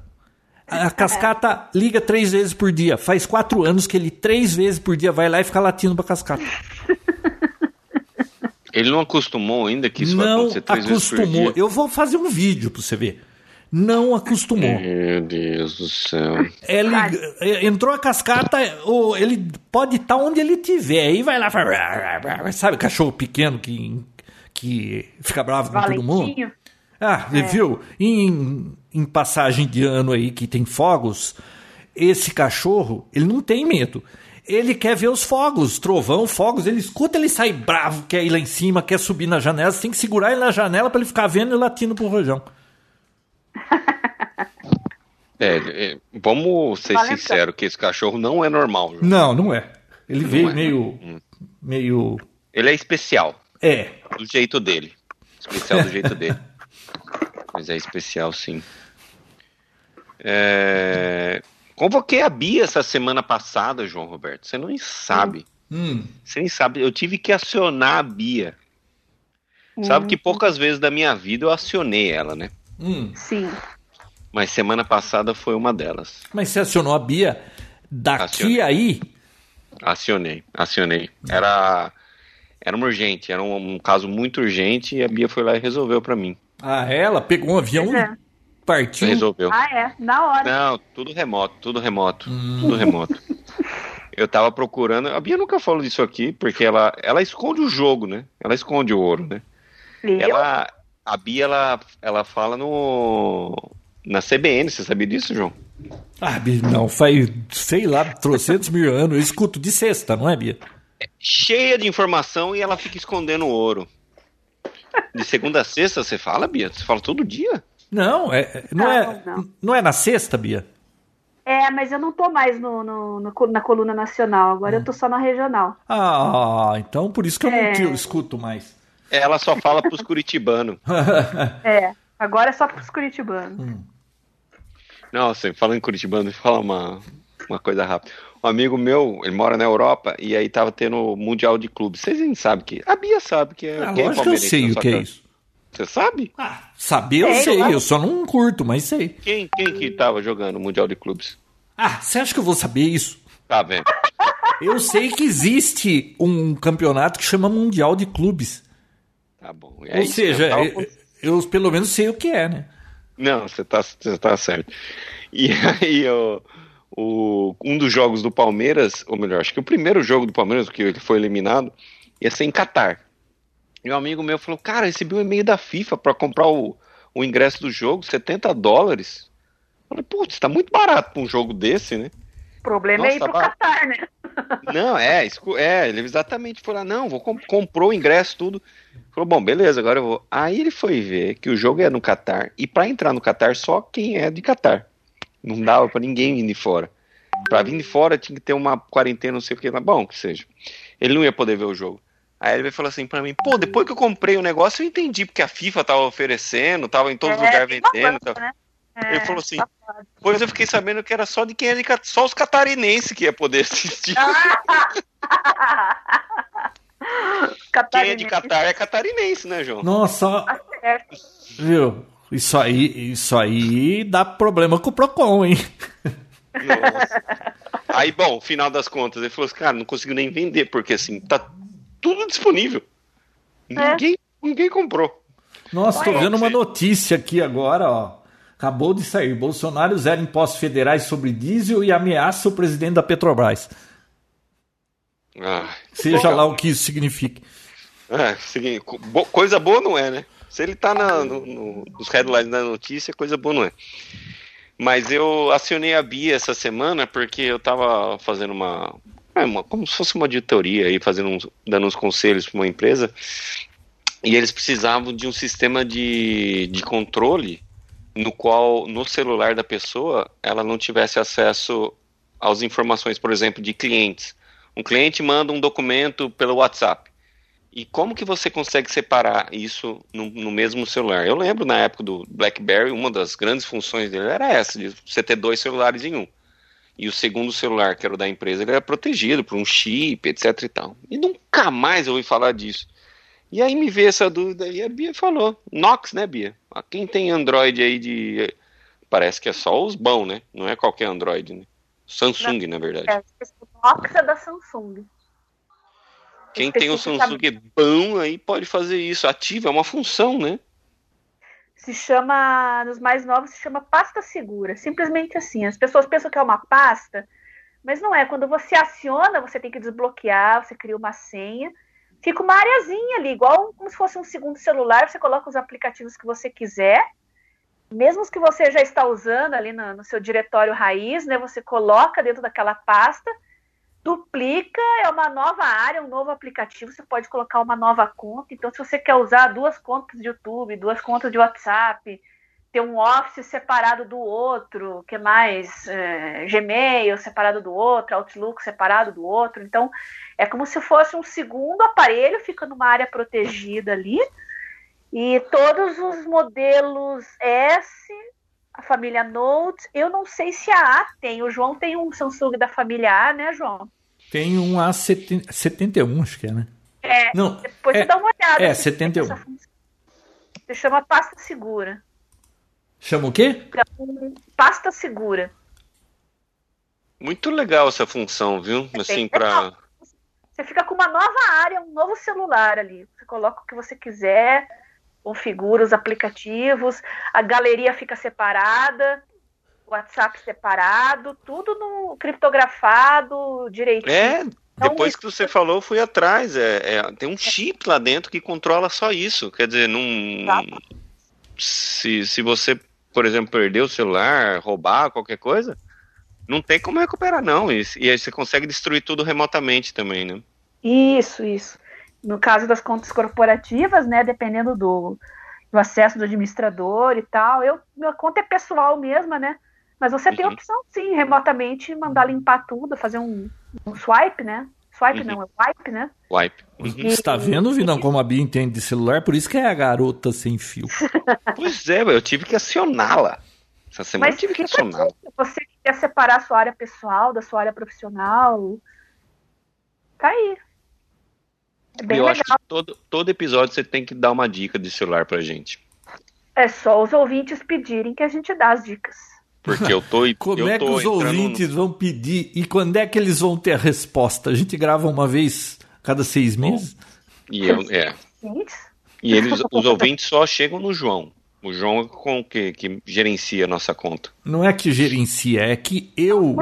A cascata liga três vezes por dia. Faz quatro anos que ele três vezes por dia vai lá e fica latindo pra cascata. Ele não acostumou ainda que isso não vai acontecer três acostumou. vezes por dia? Eu vou fazer um vídeo para você ver. Não acostumou. Meu Deus do céu. Ele entrou a cascata, ou ele pode estar onde ele tiver. Aí vai lá, sabe, cachorro pequeno que, que fica bravo com todo mundo. Ah, é. viu? Em, em passagem de ano aí que tem fogos, esse cachorro, ele não tem medo ele quer ver os fogos, trovão, fogos, ele escuta, ele sai bravo, quer ir lá em cima, quer subir na janela, você tem que segurar ele na janela para ele ficar vendo e latindo pro rojão. É, é, vamos ser sinceros que esse cachorro não é normal. Viu? Não, não é. Ele não veio é. meio, hum. meio. Ele é especial. É. Do jeito dele. Especial do jeito dele. Mas é especial, sim. É... Convoquei a Bia essa semana passada, João Roberto. Você não sabe. Hum. Você nem sabe. Eu tive que acionar a Bia. Hum. Sabe que poucas vezes da minha vida eu acionei ela, né? Hum. Sim. Mas semana passada foi uma delas. Mas você acionou a Bia daqui acionei. aí? Acionei, acionei. Era, era uma urgente, era um, um, caso muito urgente e a Bia foi lá e resolveu para mim. Ah, ela pegou um avião é. Partiu? Resolveu. Ah, é? Na hora. Não, tudo remoto, tudo remoto. Hum. Tudo remoto. Eu tava procurando. A Bia nunca falou disso aqui, porque ela, ela esconde o jogo, né? Ela esconde o ouro, né? Eu? Ela, a Bia, ela, ela fala no. Na CBN, você sabia disso, João? Ah, não, faz, sei lá, trocentos mil anos. Eu escuto de sexta, não é, Bia? É cheia de informação e ela fica escondendo o ouro. De segunda a sexta, você fala, Bia? Você fala todo dia? Não, é, não, não, é, não. não é na sexta, Bia? É, mas eu não tô mais no, no, no na coluna nacional, agora hum. eu tô só na regional. Ah, então por isso que eu é... não escuto mais. Ela só fala pros curitibanos. é, agora é só pros curitibanos. Hum. Nossa, falando em curitibano, fala uma, uma coisa rápida. Um amigo meu, ele mora na Europa, e aí tava tendo Mundial de Clubes. Vocês nem sabem que. A Bia sabe que é. Ah, lógico que eu sei o que é isso. Você sabe? Ah, saber eu é, sei, eu, eu só não curto, mas sei. Quem, quem que tava jogando o Mundial de Clubes? Ah, você acha que eu vou saber isso? Tá vendo? Eu sei que existe um campeonato que chama Mundial de Clubes. Tá bom. É Ou isso, seja, eu, eu, eu, pelo menos sei o que é, né? Não, você tá, você tá certo. E aí, o, o, um dos jogos do Palmeiras, ou melhor, acho que o primeiro jogo do Palmeiras, que ele foi eliminado, ia ser em Catar. E um amigo meu falou: Cara, recebi um e-mail da FIFA para comprar o, o ingresso do jogo, 70 dólares. Eu falei: Putz, tá muito barato pra um jogo desse, né? O problema Nossa, é ir pro tá Qatar, né? Não, é, é, ele exatamente falou: Não, vou comp comprou o ingresso, tudo. Falou: Bom, beleza, agora eu vou. Aí ele foi ver que o jogo é no Qatar. E para entrar no Qatar, só quem é de Qatar. Não dava para ninguém vir de fora. Pra vir de fora tinha que ter uma quarentena, não sei o que. Bom, que seja. Ele não ia poder ver o jogo. Aí ele falou assim pra mim, pô, depois que eu comprei o negócio, eu entendi porque a FIFA tava oferecendo, tava em todos os é, lugares vendendo. Tá... Né? É, ele falou assim, depois eu fiquei sabendo que era só de quem é de só os catarinenses que ia poder assistir. quem é de Catar é catarinense, né, João? Nossa, tá viu? Isso aí, isso aí dá problema com o Procon, hein? Nossa. Aí, bom, final das contas, ele falou assim, cara, não consigo nem vender, porque assim, tá tudo disponível. É. Ninguém, ninguém comprou. Nossa, tô vendo uma notícia aqui agora, ó. Acabou de sair. Bolsonaro zera impostos federais sobre diesel e ameaça o presidente da Petrobras. Ah, Seja lá o que isso signifique. É, coisa boa não é, né? Se ele tá na, no, no, nos headlines da notícia, coisa boa não é. Mas eu acionei a Bia essa semana porque eu tava fazendo uma, é, uma como se fosse uma auditoria aí, fazendo uns, dando uns conselhos para uma empresa. E eles precisavam de um sistema de, de controle no qual no celular da pessoa ela não tivesse acesso às informações, por exemplo, de clientes. Um cliente manda um documento pelo WhatsApp. E como que você consegue separar isso no, no, mesmo celular? Eu lembro na época do BlackBerry, uma das grandes funções dele era essa, de você ter dois celulares em um. E o segundo celular, que era o da empresa, ele era protegido por um chip, etc e tal. E nunca mais eu ouvi falar disso. E aí me veio essa dúvida e a Bia falou, Nox, né, Bia? Quem tem Android aí de... Parece que é só os bons, né? Não é qualquer Android, né? Samsung, Não, na verdade. É, Nox é da Samsung. Quem tem o Samsung bom aí pode fazer isso. Ativa, é uma função, né? Se chama, nos mais novos, se chama pasta segura. Simplesmente assim. As pessoas pensam que é uma pasta, mas não é. Quando você aciona, você tem que desbloquear, você cria uma senha. Fica uma areazinha ali, igual como se fosse um segundo celular. Você coloca os aplicativos que você quiser. Mesmo os que você já está usando ali no, no seu diretório raiz, né? Você coloca dentro daquela pasta duplica, é uma nova área, um novo aplicativo, você pode colocar uma nova conta. Então, se você quer usar duas contas de YouTube, duas contas de WhatsApp, ter um Office separado do outro, que mais? É, Gmail separado do outro, Outlook separado do outro. Então, é como se fosse um segundo aparelho, fica numa área protegida ali. E todos os modelos S, a família Note, eu não sei se a A tem. O João tem um Samsung da família A, né, João? Tem um A71, acho que é, né? É, Não, depois é, você dá uma olhada. É, 71. Você chama pasta segura. Chama o quê? Pasta segura. Muito legal essa função, viu? É assim, para Você fica com uma nova área, um novo celular ali. Você coloca o que você quiser, configura os aplicativos, a galeria fica separada. WhatsApp separado, tudo no criptografado direitinho. É, então, depois isso... que você falou, fui atrás. É, é, tem um chip lá dentro que controla só isso. Quer dizer, não. Se, se você, por exemplo, perder o celular, roubar, qualquer coisa, não tem como recuperar, não. E, e aí você consegue destruir tudo remotamente também, né? Isso, isso. No caso das contas corporativas, né, dependendo do, do acesso do administrador e tal, eu, minha conta é pessoal mesma, né? Mas você uhum. tem a opção, sim, remotamente mandar limpar tudo, fazer um, um swipe, né? Swipe uhum. não, é wipe, né? Wipe. Uhum. Você está vendo, Vinão, como a Bia entende de celular? Por isso que é a garota sem fio. pois é, eu tive que acioná-la. Essa semana Mas eu tive que acioná-la. Você quer separar a sua área pessoal da sua área profissional? Tá aí. É bem eu legal. acho que todo, todo episódio você tem que dar uma dica de celular pra gente. É só os ouvintes pedirem que a gente dá as dicas. Porque eu tô. Como eu é que os ouvintes no... vão pedir e quando é que eles vão ter a resposta? A gente grava uma vez cada seis meses? E eu, é. E eles, os ouvintes só chegam no João. O João é com que, que gerencia a nossa conta. Não é que gerencia, é que eu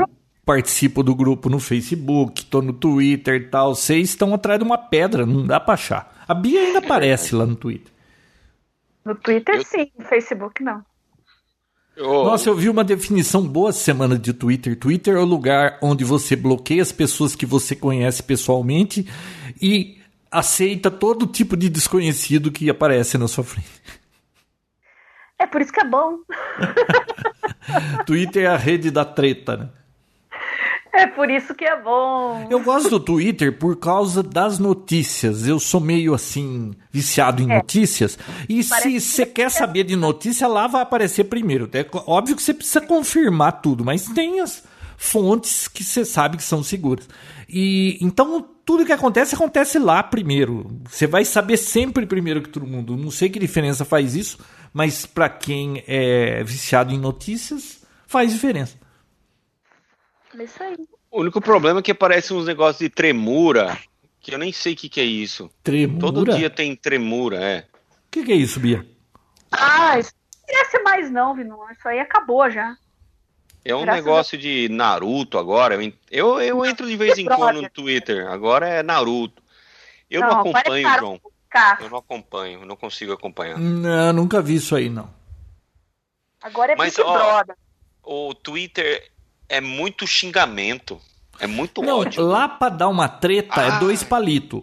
participo do grupo no Facebook, tô no Twitter e tal. Vocês estão atrás de uma pedra, não dá pra achar. A Bia ainda aparece lá no Twitter. No Twitter eu... sim, no Facebook não. Oh. Nossa, eu vi uma definição boa semana de Twitter. Twitter é o lugar onde você bloqueia as pessoas que você conhece pessoalmente e aceita todo tipo de desconhecido que aparece na sua frente. É por isso que é bom. Twitter é a rede da treta, né? É por isso que é bom. Eu gosto do Twitter por causa das notícias. Eu sou meio assim, viciado em é. notícias. E Parece se você quer saber de notícia, lá vai aparecer primeiro. É óbvio que você precisa confirmar tudo, mas tem as fontes que você sabe que são seguras. E então tudo que acontece, acontece lá primeiro. Você vai saber sempre primeiro que todo mundo. Não sei que diferença faz isso, mas para quem é viciado em notícias, faz diferença. É isso aí. O único problema é que aparecem uns negócios de tremura, que eu nem sei o que, que é isso. Tremura? Todo dia tem tremura, é. O que, que é isso, Bia? Ah, isso não cresce mais não, Vino. Isso aí acabou já. É um Graças negócio a... de Naruto agora. Eu, eu entro de vez em quando no Twitter. Agora é Naruto. Eu não, não acompanho, João. Eu não acompanho, não consigo acompanhar. Não, nunca vi isso aí, não. Agora é Mas, ó, O Twitter é muito xingamento. É muito não, ódio. Lá pra dar uma treta é ah. é dois palitos.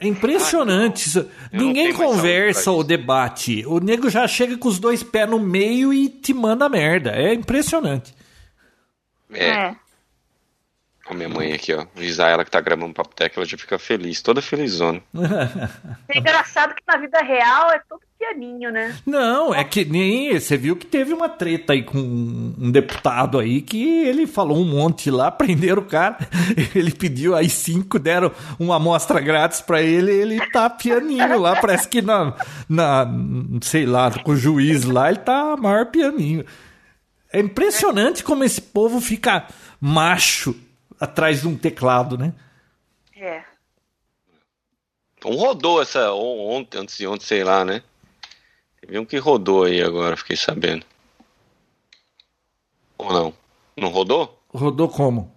É impressionante. isso. Ninguém conversa o debate. O nego já chega com os dois pés no meio e te manda merda. É impressionante. É. é. A minha mãe aqui, ó. Avisar ela que tá gravando o Papo Tech, ela já fica feliz, toda felizona. é engraçado que na vida real é tudo pianinho, né? Não, é que nem. Você viu que teve uma treta aí com um deputado aí que ele falou um monte lá, prenderam o cara, ele pediu aí cinco, deram uma amostra grátis pra ele ele tá pianinho lá. Parece que na, na. sei lá, com o juiz lá, ele tá maior pianinho. É impressionante como esse povo fica macho atrás de um teclado, né? É. Então rodou essa ontem, antes de ontem, sei lá, né? Teve um que rodou aí agora, fiquei sabendo. Ou não? Não rodou? Rodou como?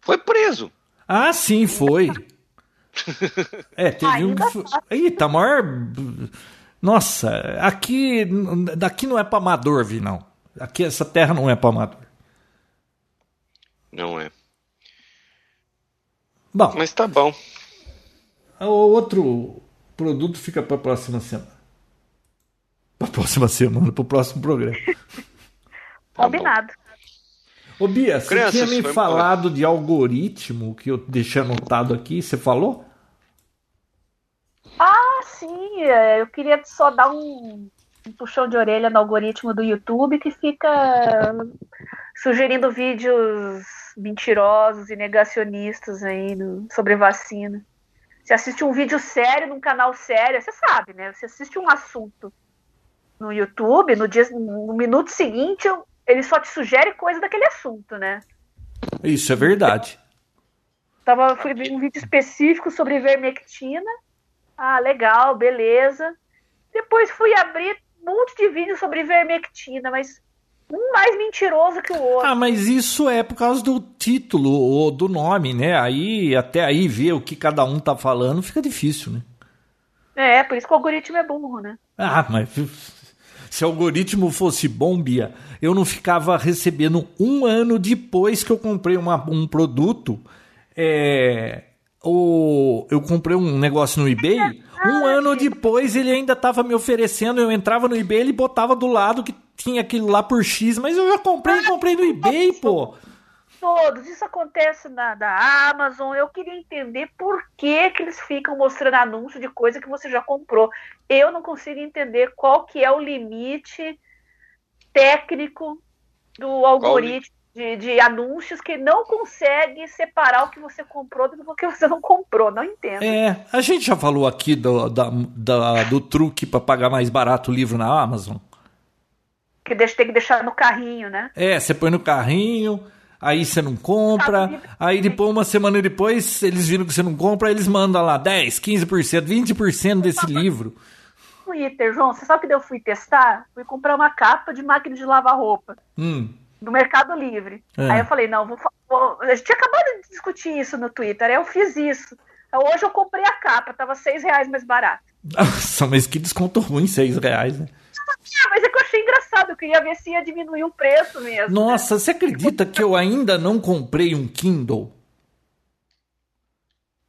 Foi preso. Ah, sim, foi. é, teve um que foi. Ih, tá maior. Nossa, aqui. Daqui não é pra amador, vi, não. Aqui essa terra não é pra amador. Não é. Bom. Mas tá bom. O outro produto fica para a próxima semana. Para a próxima semana, para o próximo programa. Tá Combinado. Ô Bia, você tinha me falado de algoritmo que eu deixei anotado aqui, você falou? Ah, sim. É, eu queria só dar um, um puxão de orelha no algoritmo do YouTube que fica sugerindo vídeos mentirosos e negacionistas aí no, sobre vacina. Você assiste um vídeo sério num canal sério, você sabe, né? Você assiste um assunto no YouTube, no, dia, no minuto seguinte, ele só te sugere coisa daquele assunto, né? Isso é verdade. Tava, fui ver um vídeo específico sobre ivermectina. Ah, legal, beleza. Depois fui abrir um monte de vídeos sobre ivermectina, mas um mais mentiroso que o outro. Ah, mas isso é por causa do título ou do nome, né? Aí, até aí, ver o que cada um tá falando fica difícil, né? É, por isso que o algoritmo é burro, né? Ah, mas se o algoritmo fosse bom, Bia, eu não ficava recebendo um ano depois que eu comprei uma, um produto. É, eu comprei um negócio no eBay. Um ano depois ele ainda estava me oferecendo. Eu entrava no eBay, ele botava do lado que tinha aquilo lá por X, mas eu já comprei, comprei no eBay, pô. Todos, isso acontece na da Amazon. Eu queria entender por que, que eles ficam mostrando anúncio de coisa que você já comprou. Eu não consigo entender qual que é o limite técnico do algoritmo de, de, anúncios que não consegue separar o que você comprou do que você não comprou. Não entendo. É, a gente já falou aqui do, da, da, do truque para pagar mais barato o livro na Amazon que deixa, tem que deixar no carrinho, né? É, você põe no carrinho, aí você não compra, aí depois, uma semana depois, eles viram que você não compra, eles mandam lá 10, 15%, 20% desse livro. Twitter, João, você sabe que eu fui testar? Fui comprar uma capa de máquina de lavar roupa. Hum. Do Mercado Livre. É. Aí eu falei, não, vou, vou, a gente tinha acabado de discutir isso no Twitter, aí eu fiz isso. Hoje eu comprei a capa, tava seis reais mais barato. Nossa, mas que desconto ruim, seis reais, né? Ah, mas é que eu achei engraçado, eu queria ver se ia diminuir o preço mesmo. Nossa, né? você acredita que eu ainda não comprei um Kindle?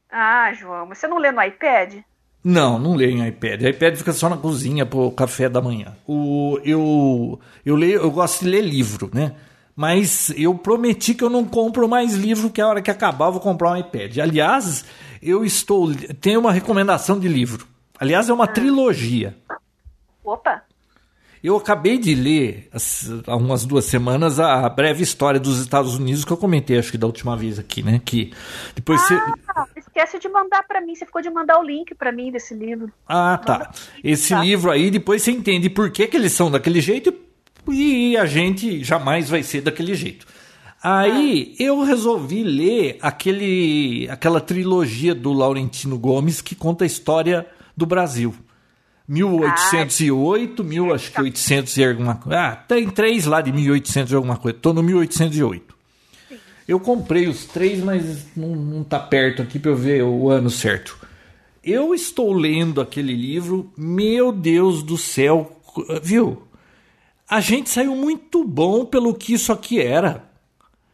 Ah, João, você não lê no iPad? Não, não leio em iPad. O iPad fica só na cozinha pro café da manhã. O, eu, eu leio, eu gosto de ler livro, né? Mas eu prometi que eu não compro mais livro, que a hora que acabar eu vou comprar um iPad. Aliás, eu estou. Tenho uma recomendação de livro. Aliás, é uma ah. trilogia. Opa! Eu acabei de ler, há umas duas semanas, a breve história dos Estados Unidos que eu comentei, acho que da última vez aqui, né? Que depois ah, você... esquece de mandar para mim. Você ficou de mandar o link para mim desse livro. Ah, tá. Esse tá. livro aí, depois você entende por que, que eles são daquele jeito e a gente jamais vai ser daquele jeito. Aí ah. eu resolvi ler aquele, aquela trilogia do Laurentino Gomes que conta a história do Brasil. 1808, 1800 e alguma coisa. Ah, tem três lá de 1800 e alguma coisa. Estou no 1808. Eu comprei os três, mas não, não tá perto aqui para eu ver o ano certo. Eu estou lendo aquele livro, meu Deus do céu, viu? A gente saiu muito bom pelo que isso aqui era.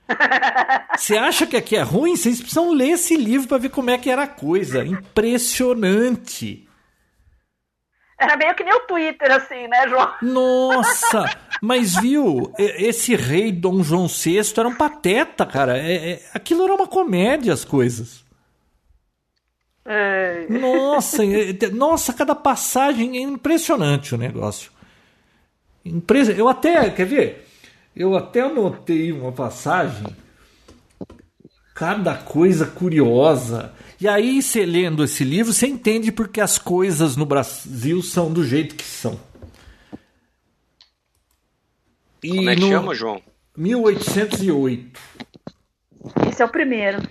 Você acha que aqui é ruim? Vocês precisam ler esse livro para ver como é que era a coisa. Impressionante. Era meio que nem o Twitter, assim, né, João? Nossa! Mas viu, esse rei Dom João VI era um pateta, cara. É, é, aquilo era uma comédia, as coisas. É. Nossa, nossa, cada passagem é impressionante o negócio. Eu até, quer ver? Eu até anotei uma passagem. Cada coisa curiosa. E aí, você lendo esse livro, você entende porque as coisas no Brasil são do jeito que são. E Como é que chama, João? 1808. Esse é o primeiro.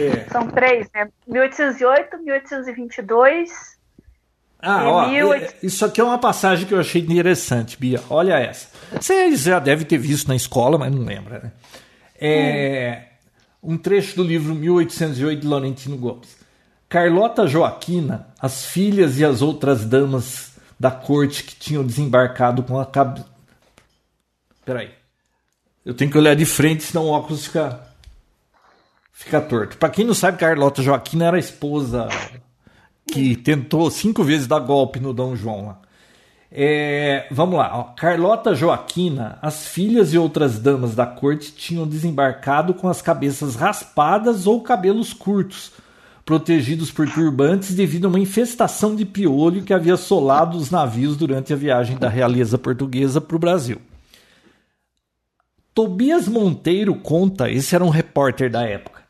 É. São três, né? 1808, 1822. Ah, ó, 18... É, isso aqui é uma passagem que eu achei interessante, Bia. Olha essa. Você já deve ter visto na escola, mas não lembra, né? É. Hum um trecho do livro 1808 de Laurentino Gomes. Carlota Joaquina, as filhas e as outras damas da corte que tinham desembarcado com a cabeça. Peraí. Eu tenho que olhar de frente, senão o óculos fica. fica torto. Para quem não sabe, Carlota Joaquina era a esposa que tentou cinco vezes dar golpe no Dom João lá. É, vamos lá, ó. Carlota Joaquina, as filhas e outras damas da corte tinham desembarcado com as cabeças raspadas ou cabelos curtos, protegidos por turbantes devido a uma infestação de piolho que havia assolado os navios durante a viagem da realeza portuguesa para o Brasil. Tobias Monteiro conta, esse era um repórter da época,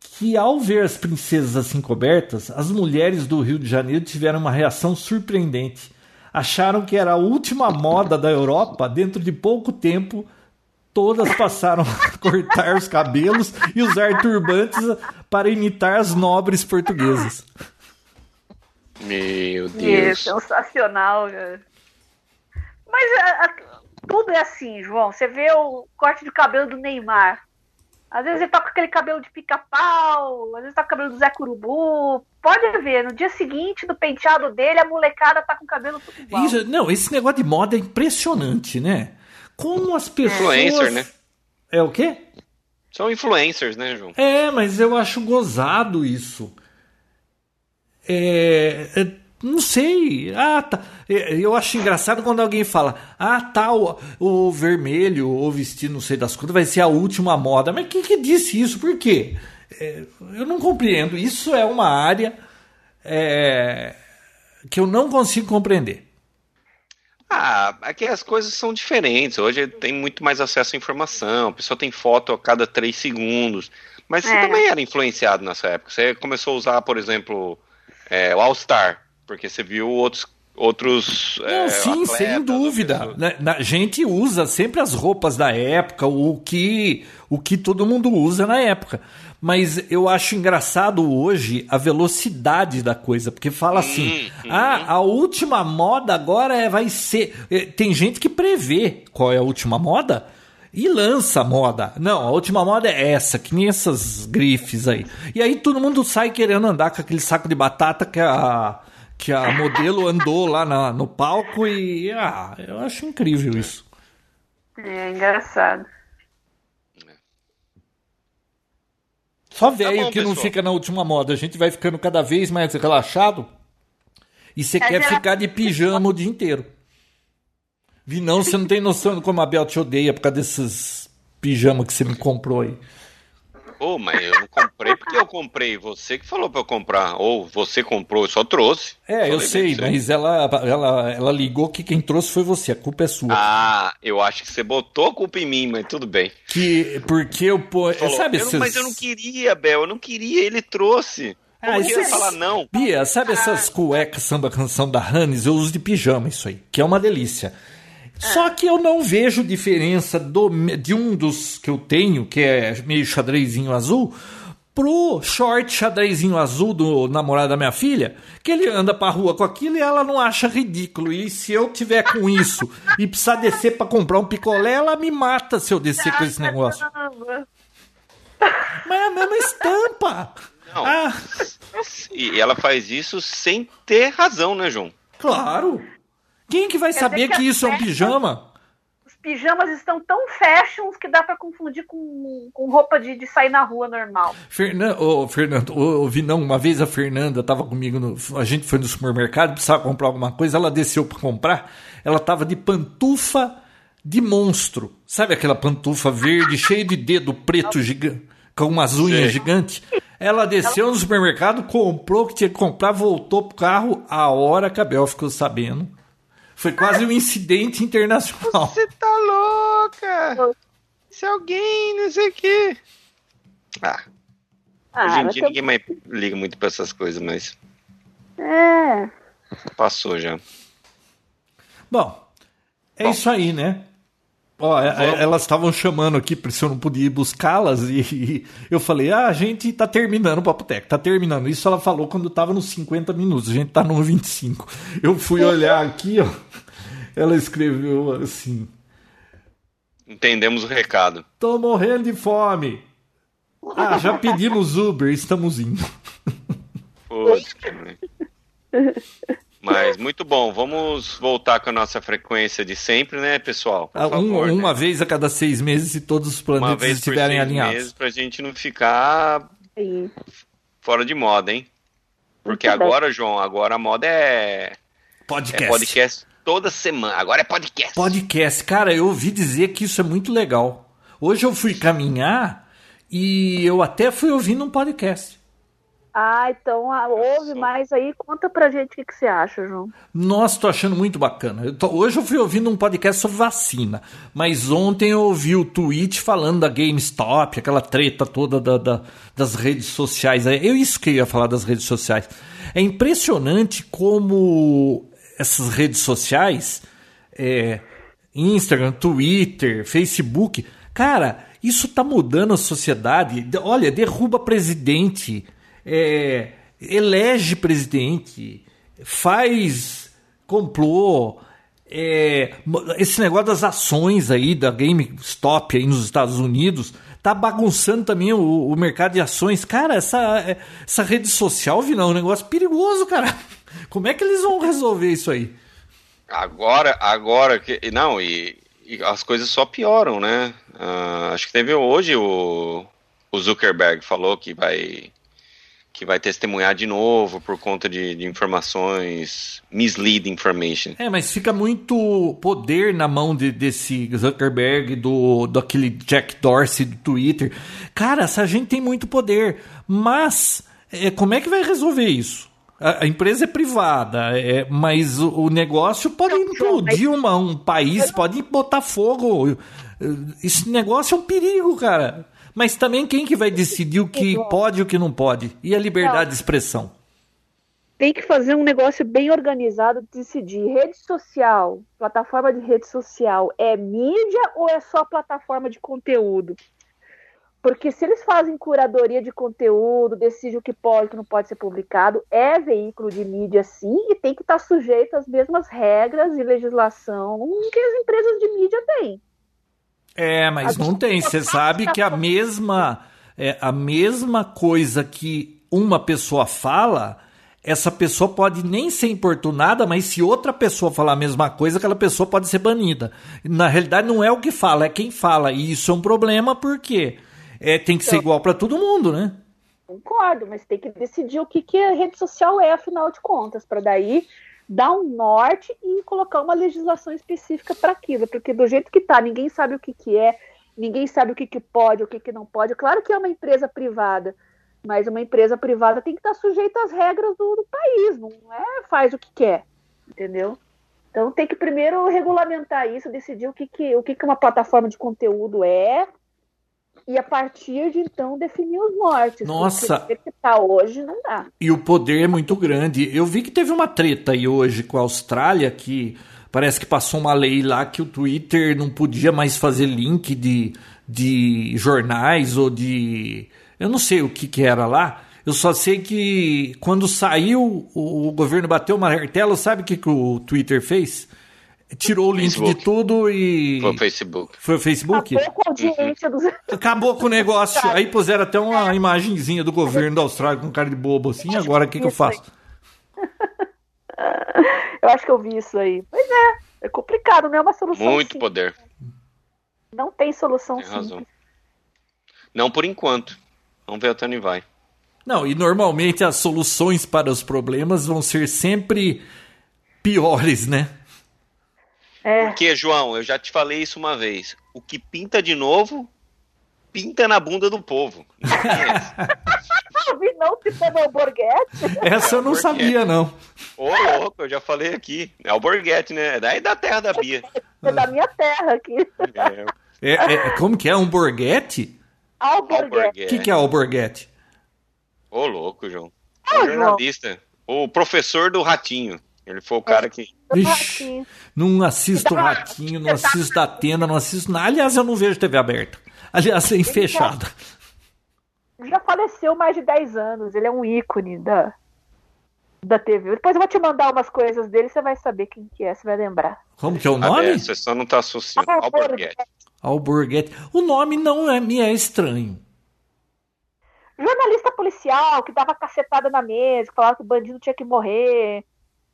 que ao ver as princesas assim cobertas, as mulheres do Rio de Janeiro tiveram uma reação surpreendente acharam que era a última moda da Europa, dentro de pouco tempo, todas passaram a cortar os cabelos e usar turbantes para imitar as nobres portuguesas. Meu Deus. É sensacional, cara. Mas a, a, tudo é assim, João. Você vê o corte de cabelo do Neymar. Às vezes ele tá com aquele cabelo de pica-pau, às vezes tá com o cabelo do Zé Curubu. Pode ver, no dia seguinte do penteado dele, a molecada tá com o cabelo tudo igual. Isso, não, esse negócio de moda é impressionante, né? Como as pessoas. Influencer, né? É o quê? São influencers, né, João? É, mas eu acho gozado isso. É, é não sei. Ah, tá. É, eu acho engraçado quando alguém fala: Ah, tá, o, o vermelho ou vestido não sei das coisas vai ser a última moda. Mas quem que disse isso? Por quê? É, eu não compreendo. Isso é uma área é, que eu não consigo compreender. Ah, aqui as coisas são diferentes. Hoje tem muito mais acesso à informação. A pessoa tem foto a cada três segundos. Mas você é. também era influenciado nessa época. Você começou a usar, por exemplo, é, o All Star porque você viu outros outros. Não, é, sim, sem dúvida. Né, a gente usa sempre as roupas da época, o que, o que todo mundo usa na época. Mas eu acho engraçado hoje a velocidade da coisa, porque fala assim: hum, ah, a última moda agora é, vai ser. É, tem gente que prevê qual é a última moda e lança a moda. Não, a última moda é essa, que nem essas grifes aí. E aí todo mundo sai querendo andar com aquele saco de batata que a que a modelo andou lá na, no palco e ah, eu acho incrível isso. É engraçado. Só tá velho tá que pessoal. não fica na última moda. A gente vai ficando cada vez mais relaxado e você quer ficar de pijama o dia inteiro. Vi não, você não tem noção de como a Bel te odeia por causa desses pijamas que você me comprou aí. Pô, mas eu não comprei porque eu comprei. Você que falou pra eu comprar. Ou você comprou, eu só trouxe. É, eu sei, mas ela, ela, ela ligou que quem trouxe foi você. A culpa é sua. Ah, eu acho que você botou a culpa em mim, mas tudo bem. Que, porque eu, pô, falou, sabe... Eu, Mas eu não queria, Bel, eu não queria, ele trouxe. Ah, isso é... falar não? Bia, sabe essas cuecas samba canção da Hannes? Eu uso de pijama isso aí, que é uma delícia. Só que eu não vejo diferença do, de um dos que eu tenho, que é meio xadrezinho azul, pro short xadrezinho azul do namorado da minha filha, que ele anda pra rua com aquilo e ela não acha ridículo. E se eu tiver com isso e precisar descer para comprar um picolé, ela me mata se eu descer com esse negócio. Mas é a mesma estampa. Não. Ah. E ela faz isso sem ter razão, né, João? Claro. Quem que vai Quer saber que, que isso é um pijama? Os pijamas estão tão fashions que dá para confundir com, com roupa de, de, sair na rua normal. Fernando, oh, Fernando, oh, ouvi não, uma vez a Fernanda tava comigo, no, a gente foi no supermercado, precisava comprar alguma coisa, ela desceu para comprar, ela tava de pantufa de monstro. Sabe aquela pantufa verde, cheia de dedo preto gigante, com umas unhas gigantes? Ela desceu no supermercado, comprou o que tinha que comprar, voltou pro carro, a hora que a Bel ficou sabendo foi quase um incidente internacional. Você tá louca! Se alguém, não sei o quê. Ah. ah Hoje em dia ninguém mais liga muito pra essas coisas, mas. É. Passou já. Bom, é Bom. isso aí, né? Ó, é, é, elas estavam chamando aqui, se eu não podia ir buscá-las, e, e, eu falei, ah, a gente tá terminando o Papo Tech, tá terminando. Isso ela falou quando tava nos 50 minutos, a gente tá no 25. Eu fui olhar aqui, ó, ela escreveu assim... Entendemos o recado. Tô morrendo de fome. Ah, já pedimos Uber, estamos indo. Poxa. Mas muito bom. Vamos voltar com a nossa frequência de sempre, né, pessoal? Ah, favor, um, uma né? vez a cada seis meses, se todos os planetas estiverem alinhados. Meses pra gente não ficar Sim. fora de moda, hein? Porque muito agora, bem. João, agora a moda é podcast. É podcast toda semana. Agora é podcast. Podcast. Cara, eu ouvi dizer que isso é muito legal. Hoje eu fui caminhar e eu até fui ouvindo um podcast. Ah, então ah, ouve mais aí, conta pra gente o que, que você acha, João. Nossa, tô achando muito bacana. Eu tô, hoje eu fui ouvindo um podcast sobre vacina, mas ontem eu ouvi o tweet falando da GameStop, aquela treta toda da, da, das redes sociais. É eu isso que eu ia falar das redes sociais. É impressionante como essas redes sociais, é, Instagram, Twitter, Facebook, cara, isso tá mudando a sociedade. Olha, derruba presidente é, elege presidente, faz complô. É, esse negócio das ações aí da GameStop aí nos Estados Unidos tá bagunçando também o, o mercado de ações. Cara, essa, essa rede social, Vinão, é um negócio perigoso, cara. Como é que eles vão resolver isso aí? Agora, agora que. Não, e, e as coisas só pioram, né? Uh, acho que teve hoje o, o Zuckerberg falou que vai que vai testemunhar de novo por conta de, de, informações mislead information. É, mas fica muito poder na mão de, desse Zuckerberg, do, do aquele Jack Dorsey do Twitter. Cara, essa gente tem muito poder, mas é, como é que vai resolver isso? A, a empresa é privada, é, mas o, o negócio pode implodir uma, um país, pode botar fogo. Esse negócio é um perigo, cara. Mas também quem que vai decidir o que pode e o que não pode? E a liberdade de expressão? Tem que fazer um negócio bem organizado, decidir. Rede social, plataforma de rede social, é mídia ou é só plataforma de conteúdo? Porque se eles fazem curadoria de conteúdo, decidem o que pode e o que não pode ser publicado, é veículo de mídia sim, e tem que estar sujeito às mesmas regras e legislação que as empresas de mídia têm. É, mas não tem. Você sabe que a mesma, é, a mesma coisa que uma pessoa fala, essa pessoa pode nem ser importunada, mas se outra pessoa falar a mesma coisa, aquela pessoa pode ser banida. Na realidade, não é o que fala, é quem fala. E isso é um problema porque é, tem que ser igual para todo mundo, né? Concordo, mas tem que decidir o que, que a rede social é, afinal de contas, para daí dar um norte e colocar uma legislação específica para aquilo, porque do jeito que tá, ninguém sabe o que, que é, ninguém sabe o que, que pode, o que, que não pode. Claro que é uma empresa privada, mas uma empresa privada tem que estar sujeita às regras do, do país, não é faz o que quer, entendeu? Então tem que primeiro regulamentar isso, decidir o que, que, o que, que uma plataforma de conteúdo é, e a partir de então definir os mortes. Nossa! Porque que tá hoje não dá. E o poder é muito grande. Eu vi que teve uma treta aí hoje com a Austrália que parece que passou uma lei lá que o Twitter não podia mais fazer link de, de jornais ou de. Eu não sei o que, que era lá. Eu só sei que quando saiu, o, o governo bateu o martelo, sabe o que, que o Twitter fez? Tirou o link Facebook. de tudo e. Foi o Facebook. Foi o Facebook? Acabou com a audiência dos. Acabou com o negócio. Aí puseram até uma imagenzinha do governo da Austrália com cara de bobo assim. Agora o que, que eu faço? Eu acho que eu vi isso aí. Pois é, é complicado, não é uma solução. Muito simples. poder. Não tem solução tem simples. Razão. Não por enquanto. Vamos ver até onde vai. Não, e normalmente as soluções para os problemas vão ser sempre piores, né? É. Porque, João, eu já te falei isso uma vez. O que pinta de novo, pinta na bunda do povo. não vi não citando o Borghetti. Essa é eu não sabia, não. Ô, louco, eu já falei aqui. É o Borghetti, né? É daí da terra da Bia. É da minha terra aqui. É. É, é, como que é? Um Borghetti? Alborguete. O que, que é Alborguete? Ô, louco, João. É um jornalista. O professor do Ratinho. Ele foi o cara que. Ixi, não assisto o Ratinho, não assisto a Atena, não assisto nada. Aliás, eu não vejo TV aberta. Aliás, sem fechada. Já faleceu mais de 10 anos. Ele é um ícone da, da TV. Depois eu vou te mandar umas coisas dele, você vai saber quem que é, você vai lembrar. Como que é o nome? Você só não tá associando. Alborguete. Alborguete. O nome não é, me é estranho. Jornalista policial que dava cacetada na mesa, que falava que o bandido tinha que morrer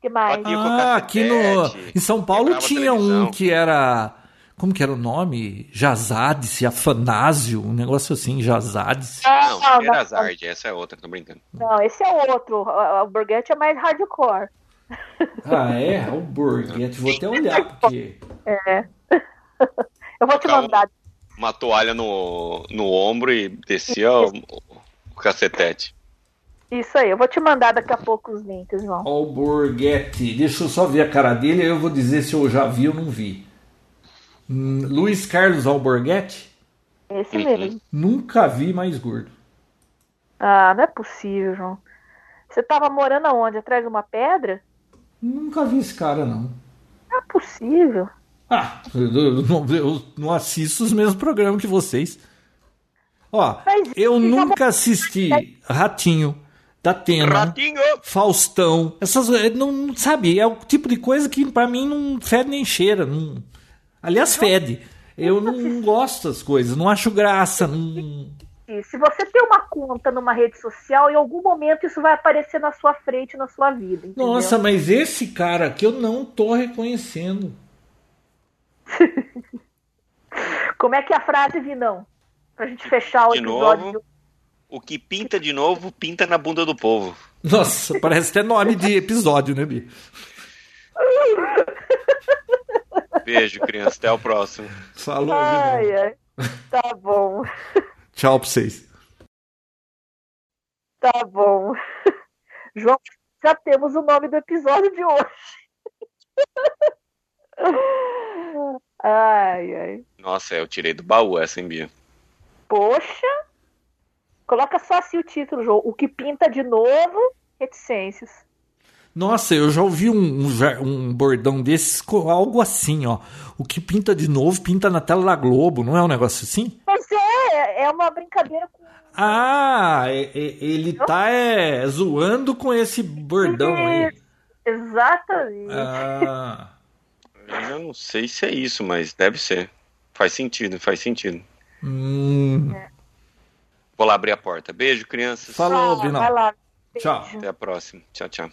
que mais? Ah, aqui no, em São Paulo tinha um que era. Como que era o nome? Jazades, Afanásio, um negócio assim, Jazades. Ah, não, não, essa é outra, tô brincando. Não, esse é outro. O Burguete é mais hardcore. Ah, é? O Burguete, vou até olhar, porque. É. Eu vou te mandar. Uma toalha no, no ombro e descia o, o cacetete. Isso aí, eu vou te mandar daqui a pouco os links, João. Alborguete, deixa eu só ver a cara dele, aí eu vou dizer se eu já vi ou não vi. Hum, Luiz Carlos Alborguete? Esse mesmo. Nunca vi mais gordo. Ah, não é possível, João. Você tava morando aonde? Atrás de uma pedra? Nunca vi esse cara, não. Não é possível. Ah, eu, eu, não, eu não assisto os mesmos programas que vocês. Ó, Mas, eu nunca assisti Ratinho, Datena, Ratinho. Faustão, essas eh, não sabe, é o tipo de coisa que para mim não fede nem cheira, não... aliás fede. Eu não gosto das coisas, não acho graça, não... Se você tem uma conta numa rede social, em algum momento isso vai aparecer na sua frente, na sua vida. Entendeu? Nossa, mas esse cara aqui eu não tô reconhecendo. Como é que é a frase, Vinão? Pra gente fechar o de episódio. Novo, o que pinta de novo, pinta na bunda do povo. Nossa, parece até nome de episódio, né, Bi? Beijo, criança. Até o próximo. Falou, ai, ai. Tá bom. Tchau pra vocês. Tá bom. João, já temos o nome do episódio de hoje. Ai, ai. Nossa, eu tirei do baú essa, hein, Bia? Poxa, Coloca só assim o título, João. O que pinta de novo, reticências. Nossa, eu já ouvi um, um, um, bordão desses, algo assim, ó. O que pinta de novo, pinta na tela da Globo, não é um negócio assim? Pois é, é uma brincadeira com. Ah, ele tá é, zoando com esse bordão aí. Exatamente. Ah. Eu não sei se é isso, mas deve ser. Faz sentido, faz sentido. Hum. É. Vou lá abrir a porta. Beijo, crianças. Falou, lá. Tchau. Até a próxima. Tchau, tchau.